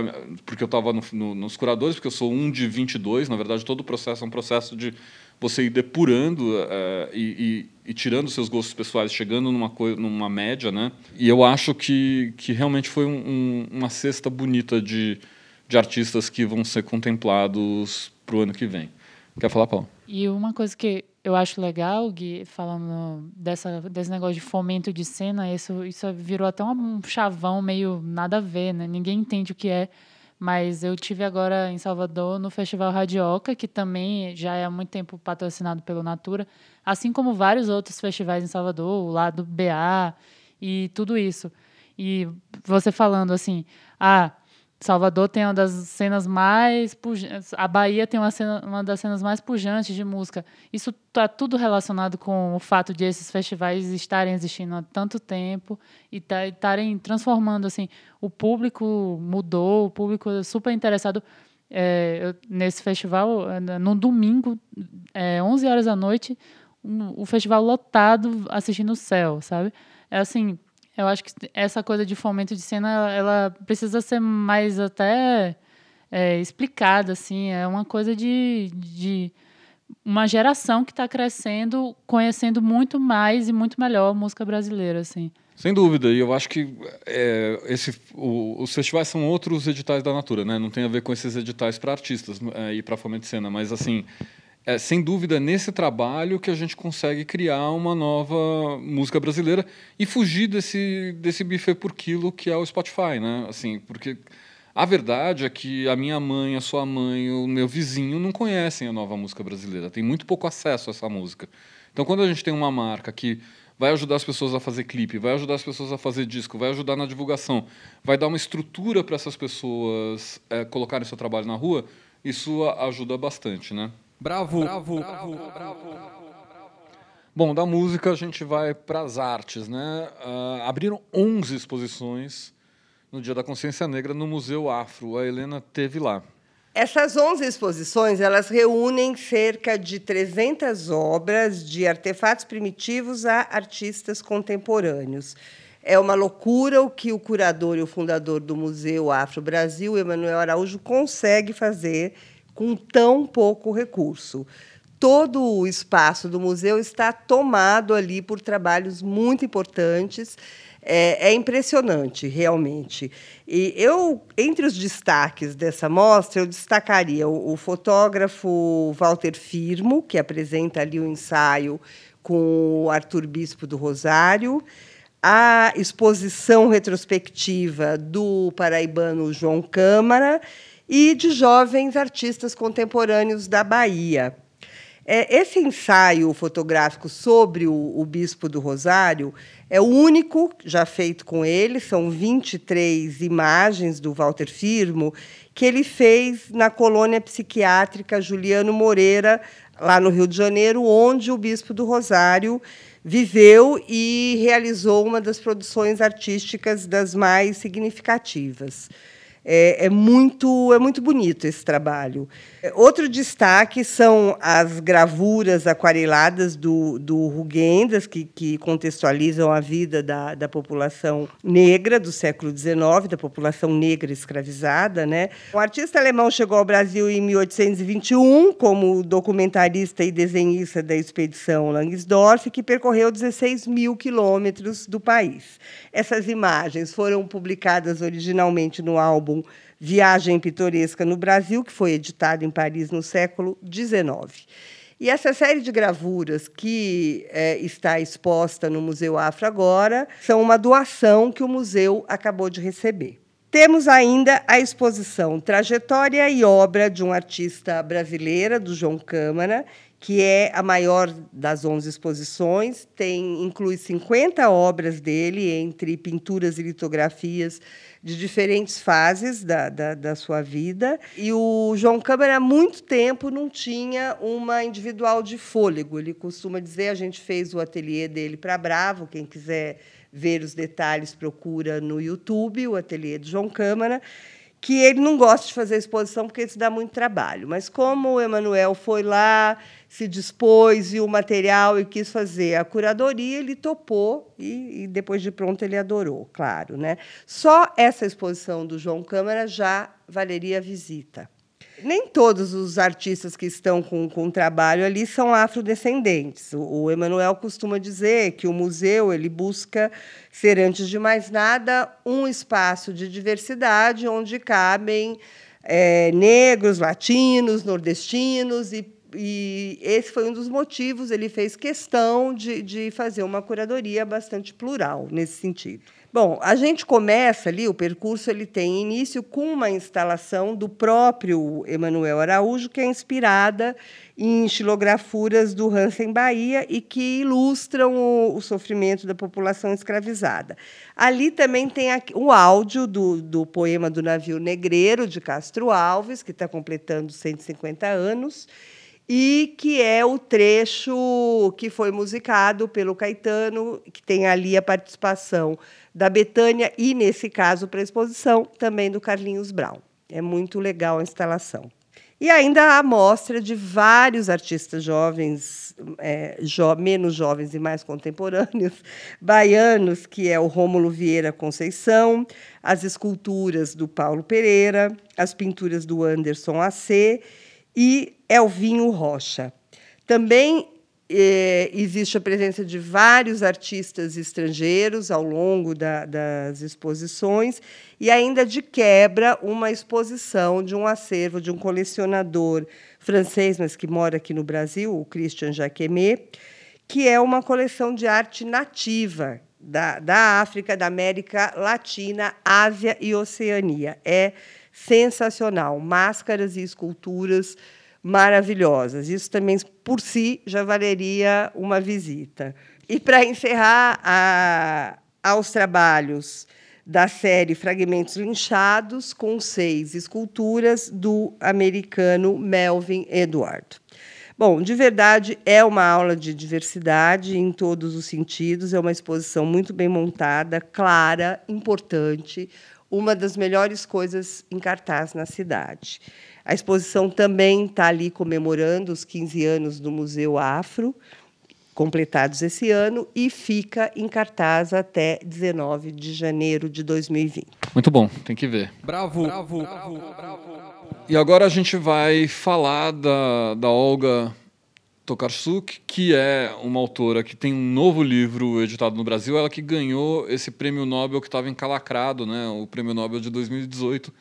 porque eu estava no, no, nos curadores, porque eu sou um de 22. Na verdade, todo o processo é um processo de você ir depurando uh, e, e, e, tirando seus gostos pessoais, chegando numa, numa média. Né? E eu acho que, que realmente foi um, um, uma cesta bonita de, de artistas que vão ser contemplados para o ano que vem. Quer falar, Paulo? E uma coisa que eu acho legal, Gui, falando dessa, desse negócio de fomento de cena, isso, isso virou até um chavão meio nada a ver, né? Ninguém entende o que é. Mas eu tive agora em Salvador no Festival Radioca, que também já é há muito tempo patrocinado pelo Natura, assim como vários outros festivais em Salvador, lá do BA e tudo isso. E você falando assim, ah, Salvador tem uma das cenas mais pujantes, a Bahia tem uma, cena, uma das cenas mais pujantes de música. Isso está tudo relacionado com o fato de esses festivais estarem existindo há tanto tempo e tá, estarem transformando assim. O público mudou, o público é super interessado. É, nesse festival, no domingo, é, 11 horas da noite, um, o festival lotado assistindo o céu, sabe? É assim, eu acho que essa coisa de fomento de cena, ela, precisa ser mais até é, explicada, assim. É uma coisa de, de uma geração que está crescendo, conhecendo muito mais e muito melhor a música brasileira, assim. Sem dúvida, e eu acho que é, esse, o, os festivais são outros editais da Natura, né? Não tem a ver com esses editais para artistas é, e para fomento de cena, mas assim é, sem dúvida, nesse trabalho que a gente consegue criar uma nova música brasileira e fugir desse, desse buffet por quilo que é o Spotify, né? Assim, porque a verdade é que a minha mãe, a sua mãe, o meu vizinho não conhecem a nova música brasileira, tem muito pouco acesso a essa música. Então, quando a gente tem uma marca que vai ajudar as pessoas a fazer clipe, vai ajudar as pessoas a fazer disco, vai ajudar na divulgação, vai dar uma estrutura para essas pessoas é, colocarem seu trabalho na rua, isso ajuda bastante, né? Bravo. Bravo. Bravo. Bravo. Bom, da música a gente vai para as artes, né? Uh, abriram 11 exposições no Dia da Consciência Negra no Museu Afro. A Helena teve lá. Essas 11 exposições, elas reúnem cerca de 300 obras de artefatos primitivos a artistas contemporâneos. É uma loucura o que o curador e o fundador do Museu Afro Brasil, Emanuel Araújo, consegue fazer com tão pouco recurso. Todo o espaço do museu está tomado ali por trabalhos muito importantes. É, é, impressionante, realmente. E eu, entre os destaques dessa mostra, eu destacaria o, o fotógrafo Walter Firmo, que apresenta ali o ensaio com o Arthur Bispo do Rosário, a exposição retrospectiva do paraibano João Câmara e de jovens artistas contemporâneos da Bahia. É, esse ensaio fotográfico sobre o, Bispo do Rosário é o único já feito com ele, são 23 imagens do Walter Firmo, que ele fez na colônia psiquiátrica Juliano Moreira, lá no Rio de Janeiro, onde o Bispo do Rosário viveu e realizou uma das produções artísticas das mais significativas. É, é, muito, é muito bonito esse trabalho. Outro destaque são as gravuras aquareladas do, do Rugendas, que, que contextualizam a vida da, da população negra do século XIX, da população negra escravizada. Né? O artista alemão chegou ao Brasil em 1821 como documentarista e desenhista da expedição Langsdorff, que percorreu 16 mil quilômetros do país. Essas imagens foram publicadas originalmente no álbum Viagem Pitoresca no Brasil, que foi editado em Paris no século XIX. E essa série de gravuras que é, está exposta no Museu Afro agora são uma doação que o museu acabou de receber. Temos ainda a exposição Trajetória e Obra de um Artista Brasileira, do João Câmara, que é a maior das 11 exposições, tem inclui 50 obras dele, entre pinturas e litografias de diferentes fases da, da, da, sua vida. E o João Câmara, há muito tempo, não tinha uma individual de fôlego. Ele costuma dizer, a gente fez o ateliê dele para Bravo, quem quiser ver os detalhes, procura no YouTube, o ateliê do João Câmara que ele não gosta de fazer exposição porque isso dá muito trabalho. Mas como o Emanuel foi lá, se dispôs, viu o material e quis fazer a curadoria, ele topou e, e depois de pronto ele adorou, claro. Né? Só essa exposição do João Câmara já valeria a visita. Nem todos os artistas que estão com, com trabalho ali são afrodescendentes. O, o Emanuel costuma dizer que o museu ele busca ser, antes de mais nada, um espaço de diversidade onde cabem é, negros, latinos, nordestinos e e esse foi um dos motivos. Ele fez questão de, de fazer uma curadoria bastante plural nesse sentido. Bom, a gente começa ali, o percurso ele tem início com uma instalação do próprio Emanuel Araújo, que é inspirada em estilografuras do Hansen Bahia e que ilustram o, o sofrimento da população escravizada. Ali também tem o áudio do, do poema do navio negreiro, de Castro Alves, que está completando 150 anos, e que é o trecho que foi musicado pelo Caetano, que tem ali a participação da Betânia e, nesse caso, para a exposição, também do Carlinhos Brown. É muito legal a instalação. E ainda a mostra de vários artistas jovens, é, jo menos jovens e mais contemporâneos, baianos, que é o Rômulo Vieira Conceição, as esculturas do Paulo Pereira, as pinturas do Anderson AC e Elvinho Rocha. Também é, existe a presença de vários artistas estrangeiros ao longo da, das exposições e ainda de quebra uma exposição de um acervo de um colecionador francês, mas que mora aqui no Brasil, o Christian Jacquemet, que é uma coleção de arte nativa da, da África, da América Latina, Ásia e Oceania. É sensacional, máscaras e esculturas maravilhosas. Isso também, por si, já valeria uma visita. E, para encerrar a, aos trabalhos da série Fragmentos Linchados, com seis esculturas do americano Melvin Edward. Bom, de verdade, é uma aula de diversidade em todos os sentidos, é uma exposição muito bem montada, clara, importante, uma das melhores coisas em cartaz na cidade. A exposição também está ali comemorando os 15 anos do Museu Afro, completados esse ano, e fica em cartaz até 19 de janeiro de 2020. Muito bom, tem que ver. Bravo, bravo, bravo. bravo. E agora a gente vai falar da, da Olga Tokarsuk, que é uma autora que tem um novo livro editado no Brasil, ela que ganhou esse prêmio Nobel que estava encalacrado, né, o prêmio Nobel de 2018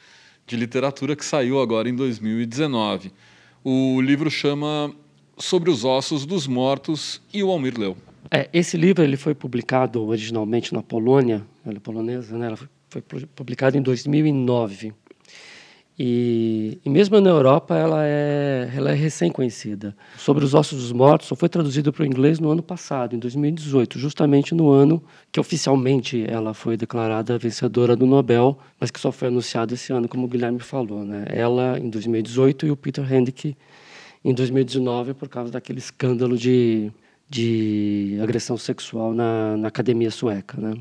de literatura que saiu agora em 2019. O livro chama Sobre os Ossos dos Mortos e o Almir leu. É, esse livro ele foi publicado originalmente na Polônia, ela é polonesa, né? Ela foi publicado em 2009. E, e, mesmo na Europa ela é, ela é recém-conhecida. Sobre os Ossos dos Mortos só foi traduzido para o inglês no ano passado, em 2018, justamente no ano que oficialmente ela foi declarada vencedora do Nobel, mas que só foi anunciado esse ano, como o Guilherme falou. Né? Ela em 2018 e o Peter Handke em 2019 por causa daquele escândalo de, de agressão sexual na, na academia sueca. Né?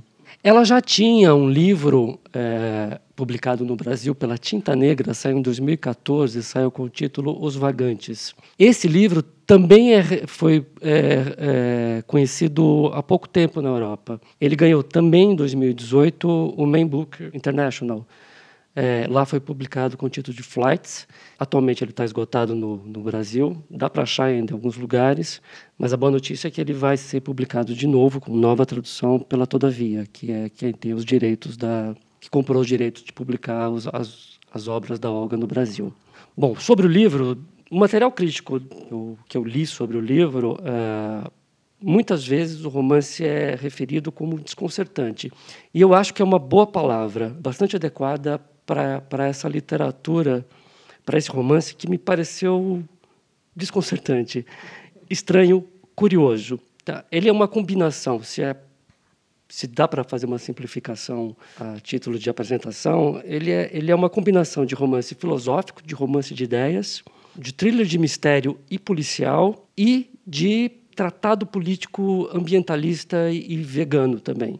Ela já tinha um livro é, publicado no Brasil pela Tinta Negra, saiu em 2014, saiu com o título Os Vagantes. Esse livro também é, foi é, é, conhecido há pouco tempo na Europa. Ele ganhou também em 2018 o Main Book International. É, lá foi publicado com o título de Flights. Atualmente ele está esgotado no, no, Brasil. Dá para achar ainda em alguns lugares, mas a boa notícia é que ele vai ser publicado de novo com nova tradução pela Todavia, que é quem tem os direitos da, que comprou o direito de publicar os, as, as obras da Olga no Brasil. Bom, sobre o livro, o material crítico que eu li sobre o livro, é, muitas vezes o romance é referido como desconcertante. E eu acho que é uma boa palavra, bastante adequada para essa literatura, para esse romance que me pareceu desconcertante, estranho, curioso. Tá? Ele é uma combinação, se é se dá para fazer uma simplificação a título de apresentação, ele é, ele é uma combinação de romance filosófico, de romance de ideias, de thriller de mistério e policial e de tratado político ambientalista e vegano também,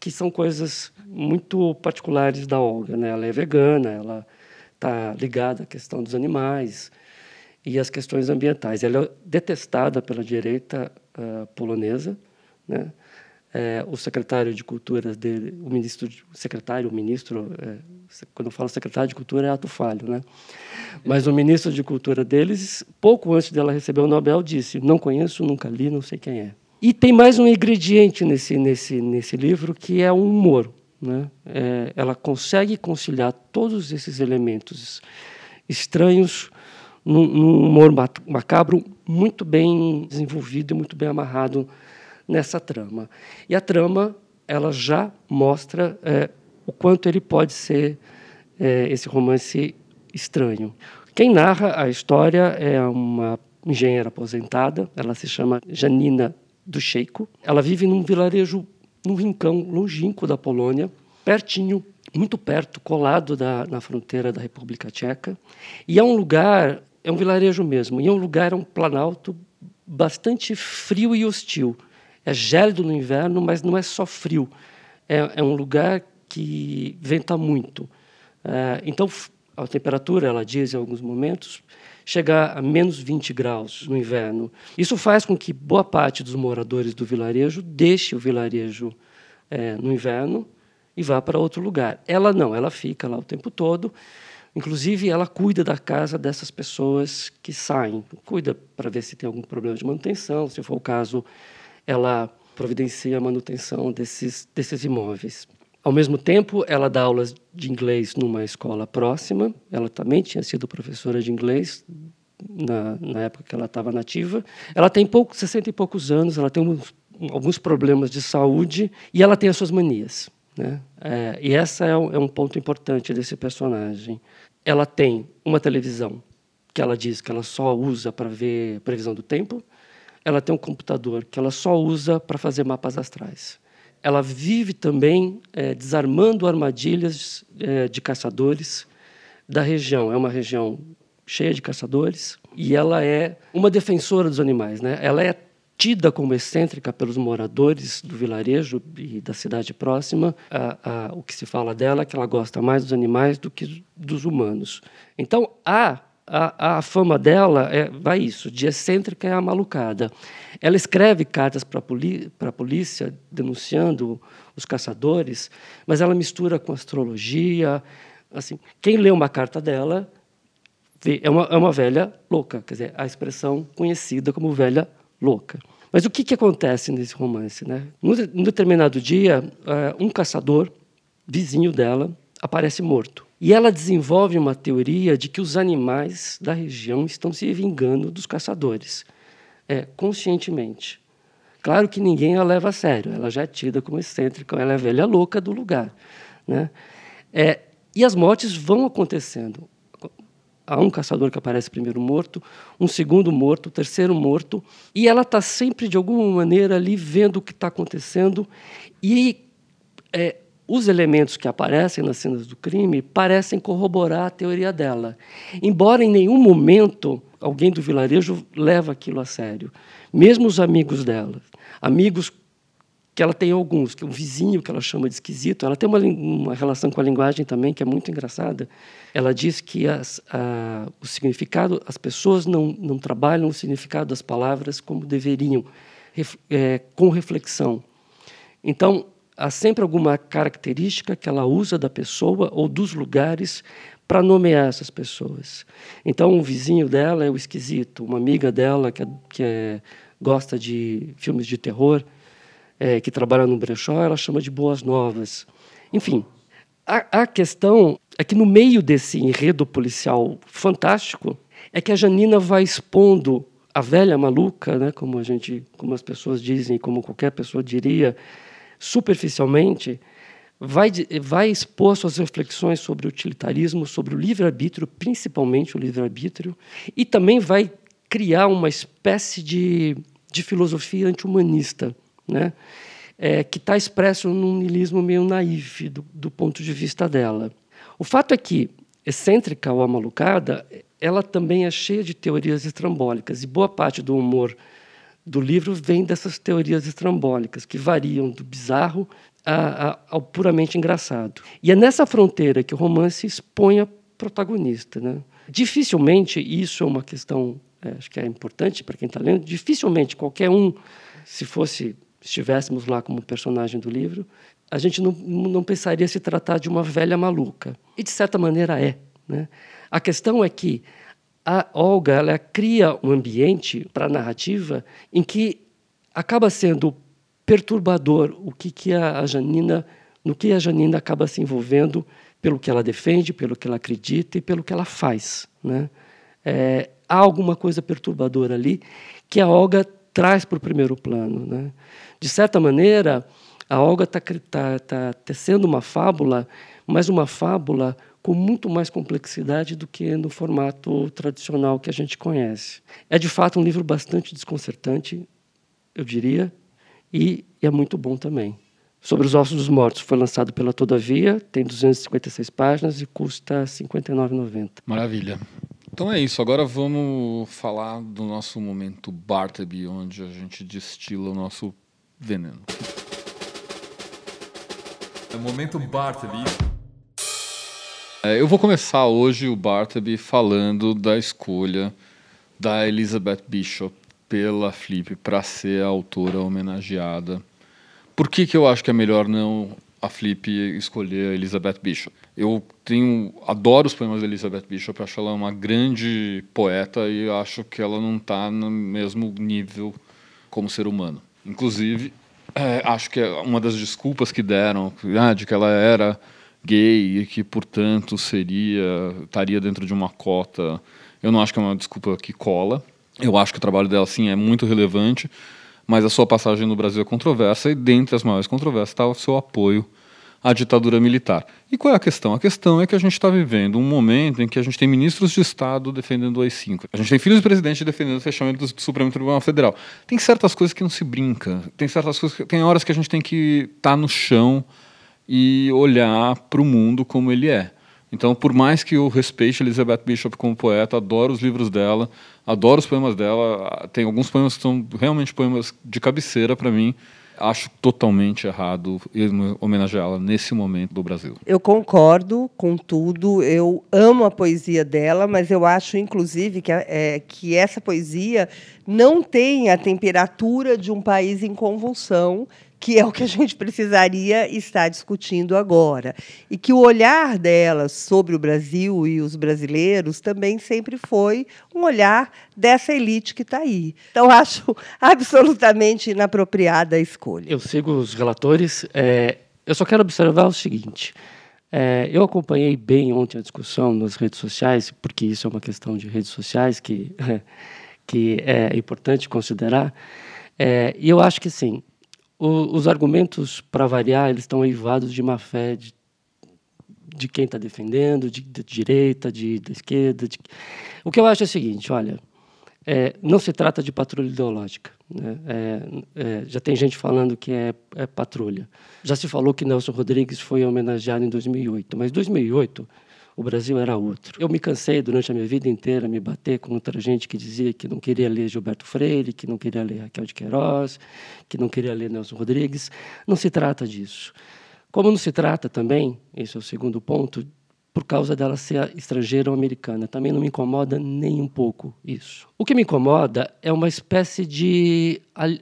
que são coisas muito particulares da Olga. Né? Ela é vegana, ela está ligada à questão dos animais e às questões ambientais. Ela é detestada pela direita uh, polonesa, né? É, o secretário de cultura dele, o ministro, o secretário, o ministro, é, quando eu falo secretário de cultura é ato falho, né? Mas o ministro de cultura deles, pouco antes dela receber o Nobel, disse: "Não conheço, nunca li, não sei quem é". E tem mais um ingrediente nesse nesse nesse livro que é o humor, né? É, ela consegue conciliar todos esses elementos estranhos num, num humor macabro muito bem desenvolvido e muito bem amarrado nessa trama. E a trama ela já mostra é, o quanto ele pode ser é, esse romance estranho. Quem narra a história é uma engenheira aposentada, ela se chama Janina Ducheiko. Ela vive num vilarejo, num rincão longínquo da Polônia, pertinho, muito perto, colado da, na fronteira da República Tcheca. E é um lugar, é um vilarejo mesmo, e é um lugar, é um planalto bastante frio e hostil. É gélido no inverno, mas não é só frio. É, é um lugar que venta muito. É, então, a temperatura, ela diz em alguns momentos, chega a menos 20 graus no inverno. Isso faz com que boa parte dos moradores do vilarejo deixe o vilarejo é, no inverno e vá para outro lugar. Ela não, ela fica lá o tempo todo. Inclusive, ela cuida da casa dessas pessoas que saem. Cuida para ver se tem algum problema de manutenção, se for o caso, ela providencia a manutenção desses, desses imóveis. Ao mesmo tempo, ela dá aulas de inglês numa escola próxima. Ela também tinha sido professora de inglês na, na época que ela estava nativa. Ela tem pouco, 60 e poucos anos, ela tem uns, alguns problemas de saúde e ela tem as suas manias. Né? É, e essa é um, é um ponto importante desse personagem. Ela tem uma televisão que ela diz que ela só usa para ver previsão do tempo ela tem um computador que ela só usa para fazer mapas astrais. Ela vive também é, desarmando armadilhas é, de caçadores da região. É uma região cheia de caçadores e ela é uma defensora dos animais. Né? Ela é tida como excêntrica pelos moradores do vilarejo e da cidade próxima. A, a, o que se fala dela é que ela gosta mais dos animais do que dos humanos. Então há a, a fama dela é, vai isso, de excêntrica é a malucada. Ela escreve cartas para poli, a polícia denunciando os caçadores, mas ela mistura com astrologia. Assim, quem lê uma carta dela vê, é, uma, é uma velha louca, quer dizer, a expressão conhecida como velha louca. Mas o que, que acontece nesse romance? Né? Num, determinado dia, uh, um caçador, vizinho dela, aparece morto. E ela desenvolve uma teoria de que os animais da região estão se vingando dos caçadores, é, conscientemente. Claro que ninguém a leva a sério, ela já é tida como excêntrica, ela é a velha louca do lugar. Né? É, e as mortes vão acontecendo. Há um caçador que aparece primeiro morto, um segundo morto, o terceiro morto, e ela está sempre, de alguma maneira, ali vendo o que está acontecendo. E é, os elementos que aparecem nas cenas do crime parecem corroborar a teoria dela. Embora em nenhum momento alguém do vilarejo leva aquilo a sério. Mesmo os amigos dela, amigos que ela tem alguns, que é um vizinho que ela chama de esquisito, ela tem uma, uma relação com a linguagem também que é muito engraçada. Ela diz que as, a, o significado, as pessoas não, não trabalham o significado das palavras como deveriam, ref, é, com reflexão. Então, há sempre alguma característica que ela usa da pessoa ou dos lugares para nomear essas pessoas. Então, um vizinho dela é o esquisito, uma amiga dela que, é, que é, gosta de filmes de terror, é, que trabalha no brechó, ela chama de boas novas. Enfim, A, a questão é que no meio desse enredo policial fantástico é que a Janina vai expondo a velha maluca, né, como a gente, como as pessoas dizem, como qualquer pessoa diria, superficialmente, vai, vai expor suas reflexões sobre o utilitarismo, sobre o livre-arbítrio, principalmente o livre-arbítrio, e também vai criar uma espécie de, de filosofia anti-humanista, né? É, que está expresso num niilismo meio naif do, do, ponto de vista dela. O fato é que, excêntrica ou amalucada, ela também é cheia de teorias estrambólicas, e boa parte do humor do livro vem dessas teorias estrambólicas, que variam do bizarro a, a, ao puramente engraçado. E é nessa fronteira que o romance expõe a protagonista. Né? Dificilmente, isso é uma questão, é, acho que é importante para quem está lendo, dificilmente qualquer um, se fosse estivéssemos lá como personagem do livro, a gente não, não pensaria se tratar de uma velha maluca. E, de certa maneira, é. Né? A questão é que a Olga ela cria um ambiente para a narrativa em que acaba sendo perturbador o que, que a Janina, no que a Janina acaba se envolvendo pelo que ela defende, pelo que ela acredita e pelo que ela faz. Né? É, há alguma coisa perturbadora ali que a Olga traz para o primeiro plano. Né? De certa maneira, a Olga está tá, tá tecendo uma fábula, mas uma fábula com muito mais complexidade do que no formato tradicional que a gente conhece. É de fato um livro bastante desconcertante, eu diria, e é muito bom também. Sobre os Ossos dos Mortos, foi lançado pela Todavia, tem 256 páginas e custa R$ 59,90. Maravilha. Então é isso, agora vamos falar do nosso momento Bartleby, onde a gente destila o nosso veneno. É o momento Bartleby. É, eu vou começar hoje o Bartleby falando da escolha da Elizabeth Bishop pela Flip para ser a autora homenageada. Por que, que eu acho que é melhor não a Flip escolher a Elizabeth Bishop? Eu tenho, adoro os poemas da Elizabeth Bishop, acho ela uma grande poeta e acho que ela não está no mesmo nível como ser humano. Inclusive, é, acho que é uma das desculpas que deram ah, de que ela era gay e que, portanto, seria estaria dentro de uma cota. Eu não acho que é uma desculpa que cola. Eu acho que o trabalho dela, sim, é muito relevante, mas a sua passagem no Brasil é controversa e, dentre as maiores controvérsias, está o seu apoio à ditadura militar. E qual é a questão? A questão é que a gente está vivendo um momento em que a gente tem ministros de Estado defendendo o AI-5. A gente tem filhos do presidente defendendo o fechamento do Supremo Tribunal Federal. Tem certas coisas que não se brinca. Tem certas coisas que, tem horas que a gente tem que estar tá no chão e olhar para o mundo como ele é. Então, por mais que eu respeite Elizabeth Bishop como poeta, adoro os livros dela, adoro os poemas dela, tem alguns poemas que são realmente poemas de cabeceira para mim. Acho totalmente errado homenageá-la nesse momento do Brasil. Eu concordo com tudo, eu amo a poesia dela, mas eu acho, inclusive, que, é, que essa poesia não tem a temperatura de um país em convulsão que é o que a gente precisaria estar discutindo agora. E que o olhar delas sobre o Brasil e os brasileiros também sempre foi um olhar dessa elite que está aí. Então, acho absolutamente inapropriada a escolha. Eu sigo os relatores. É, eu só quero observar o seguinte. É, eu acompanhei bem ontem a discussão nas redes sociais, porque isso é uma questão de redes sociais que, que é importante considerar. É, e eu acho que, sim, o, os argumentos, para variar, eles estão eivados de má fé de, de quem está defendendo, de, de, direita, de, da esquerda. De... O que eu acho é o seguinte, olha, é, não se trata de patrulha ideológica. Né? É, é, já tem gente falando que é, é, patrulha. Já se falou que Nelson Rodrigues foi homenageado em 2008, mas 2008 o Brasil era outro. Eu me cansei durante a minha vida inteira me bater contra gente que dizia que não queria ler Gilberto Freire, que não queria ler Raquel de Queiroz, que não queria ler Nelson Rodrigues. Não se trata disso. Como não se trata também, esse é o segundo ponto, por causa dela ser estrangeira ou americana. Também não me incomoda nem um pouco isso. O que me incomoda é uma espécie de.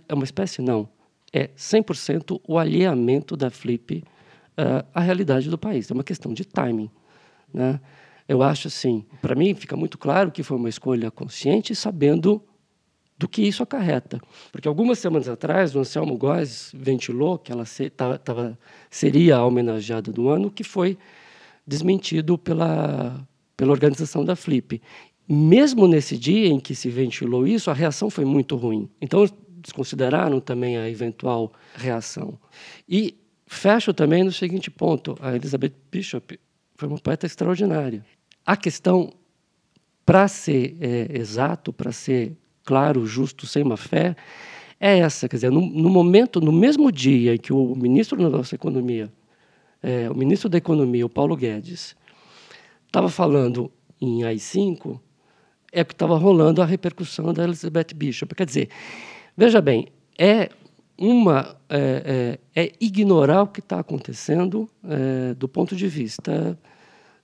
É uma espécie, não. É 100% o alheamento da Flip uh, à realidade do país. É uma questão de timing. Né? Eu acho assim, para mim fica muito claro que foi uma escolha consciente, sabendo do que isso acarreta. Porque algumas semanas atrás, o Anselmo Góes ventilou que ela se, tava, seria a homenageada do ano, que foi desmentido pela, pela organização da Flip. Mesmo nesse dia em que se ventilou isso, a reação foi muito ruim. Então, desconsideraram também a eventual reação. E fecho também no seguinte ponto: a Elizabeth Bishop foi uma poeta extraordinária. A questão, para ser é, exato, para ser claro, justo, sem má fé, é essa. Quer dizer, no, no, momento, no mesmo dia em que o ministro da nossa economia, é, o ministro da Economia, o Paulo Guedes, estava falando em AI-5, é que estava rolando a repercussão da Elizabeth Bishop. Quer dizer, veja bem, é uma é, é, é ignorar o que está acontecendo é, do ponto de vista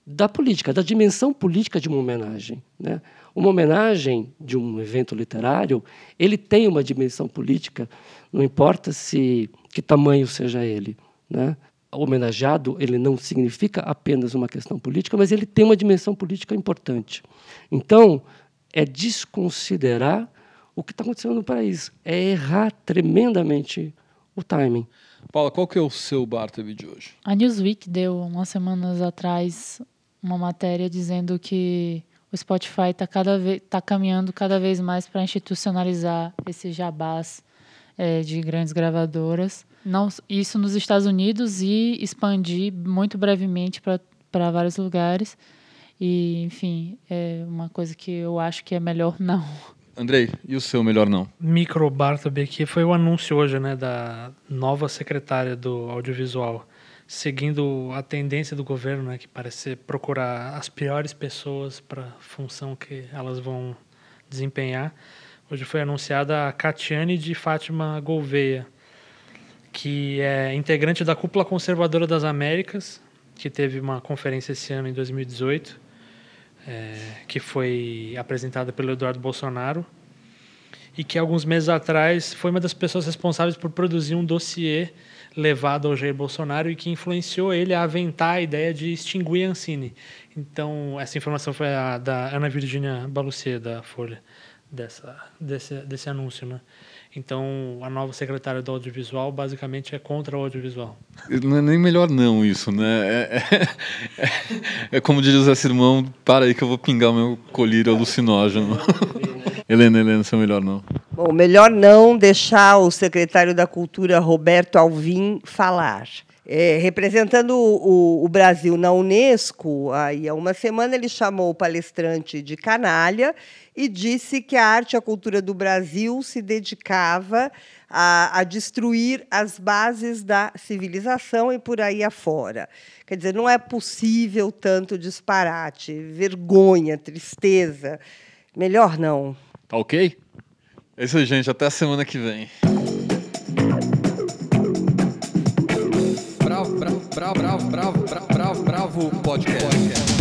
da política, da dimensão política de uma homenagem. Né? Uma homenagem de um evento literário, ele tem uma dimensão política, não importa se que tamanho seja ele. Né? Homenageado ele não significa apenas uma questão política, mas ele tem uma dimensão política importante. Então, é desconsiderar o que está acontecendo no país, é errar tremendamente o timing. Paula, qual que é o seu Bartleby de hoje? A Newsweek deu umas semanas atrás uma matéria dizendo que o Spotify está cada vez tá caminhando cada vez mais para institucionalizar esses jabás é, de grandes gravadoras. Não, isso nos Estados Unidos e expandir muito brevemente para vários lugares. E, enfim, é uma coisa que eu acho que é melhor não. Andrei, e o seu melhor não? Micro Bartleby aqui foi o anúncio hoje, né, da nova secretária do audiovisual seguindo a tendência do governo, né, que parece procurar as piores pessoas para a função que elas vão desempenhar. Hoje foi anunciada a Catiane de Fátima Gouveia, que é integrante da Cúpula Conservadora das Américas, que teve uma conferência esse ano, em 2018, é, que foi apresentada pelo Eduardo Bolsonaro, e que alguns meses atrás foi uma das pessoas responsáveis por produzir um dossiê levado ao Jair Bolsonaro e que influenciou ele a aventar a ideia de extinguir a Ancine. Então, essa informação foi da Ana Virginia Balucier, da Folha, dessa, desse, desse anúncio, né? Então, a nova secretária do audiovisual basicamente é contra o audiovisual. Não é nem melhor não isso, né? É, é, é, é como diz o Zé Simão, para aí que eu vou pingar o meu colírio alucinógeno. Helena, Helena, seu melhor não. Bom, melhor não deixar o secretário da Cultura, Roberto Alvim, falar. É, representando o, o, Brasil na Unesco, aí há uma semana ele chamou o palestrante de canalha e disse que a arte e a cultura do Brasil se dedicava a, a destruir as bases da civilização e por aí afora. Quer dizer, não é possível tanto disparate, vergonha, tristeza. Melhor não. Tá ok? É isso aí, gente. Até a semana que vem. Bravo, bravo, bravo, bravo, bravo, bravo, bravo, bravo podcast.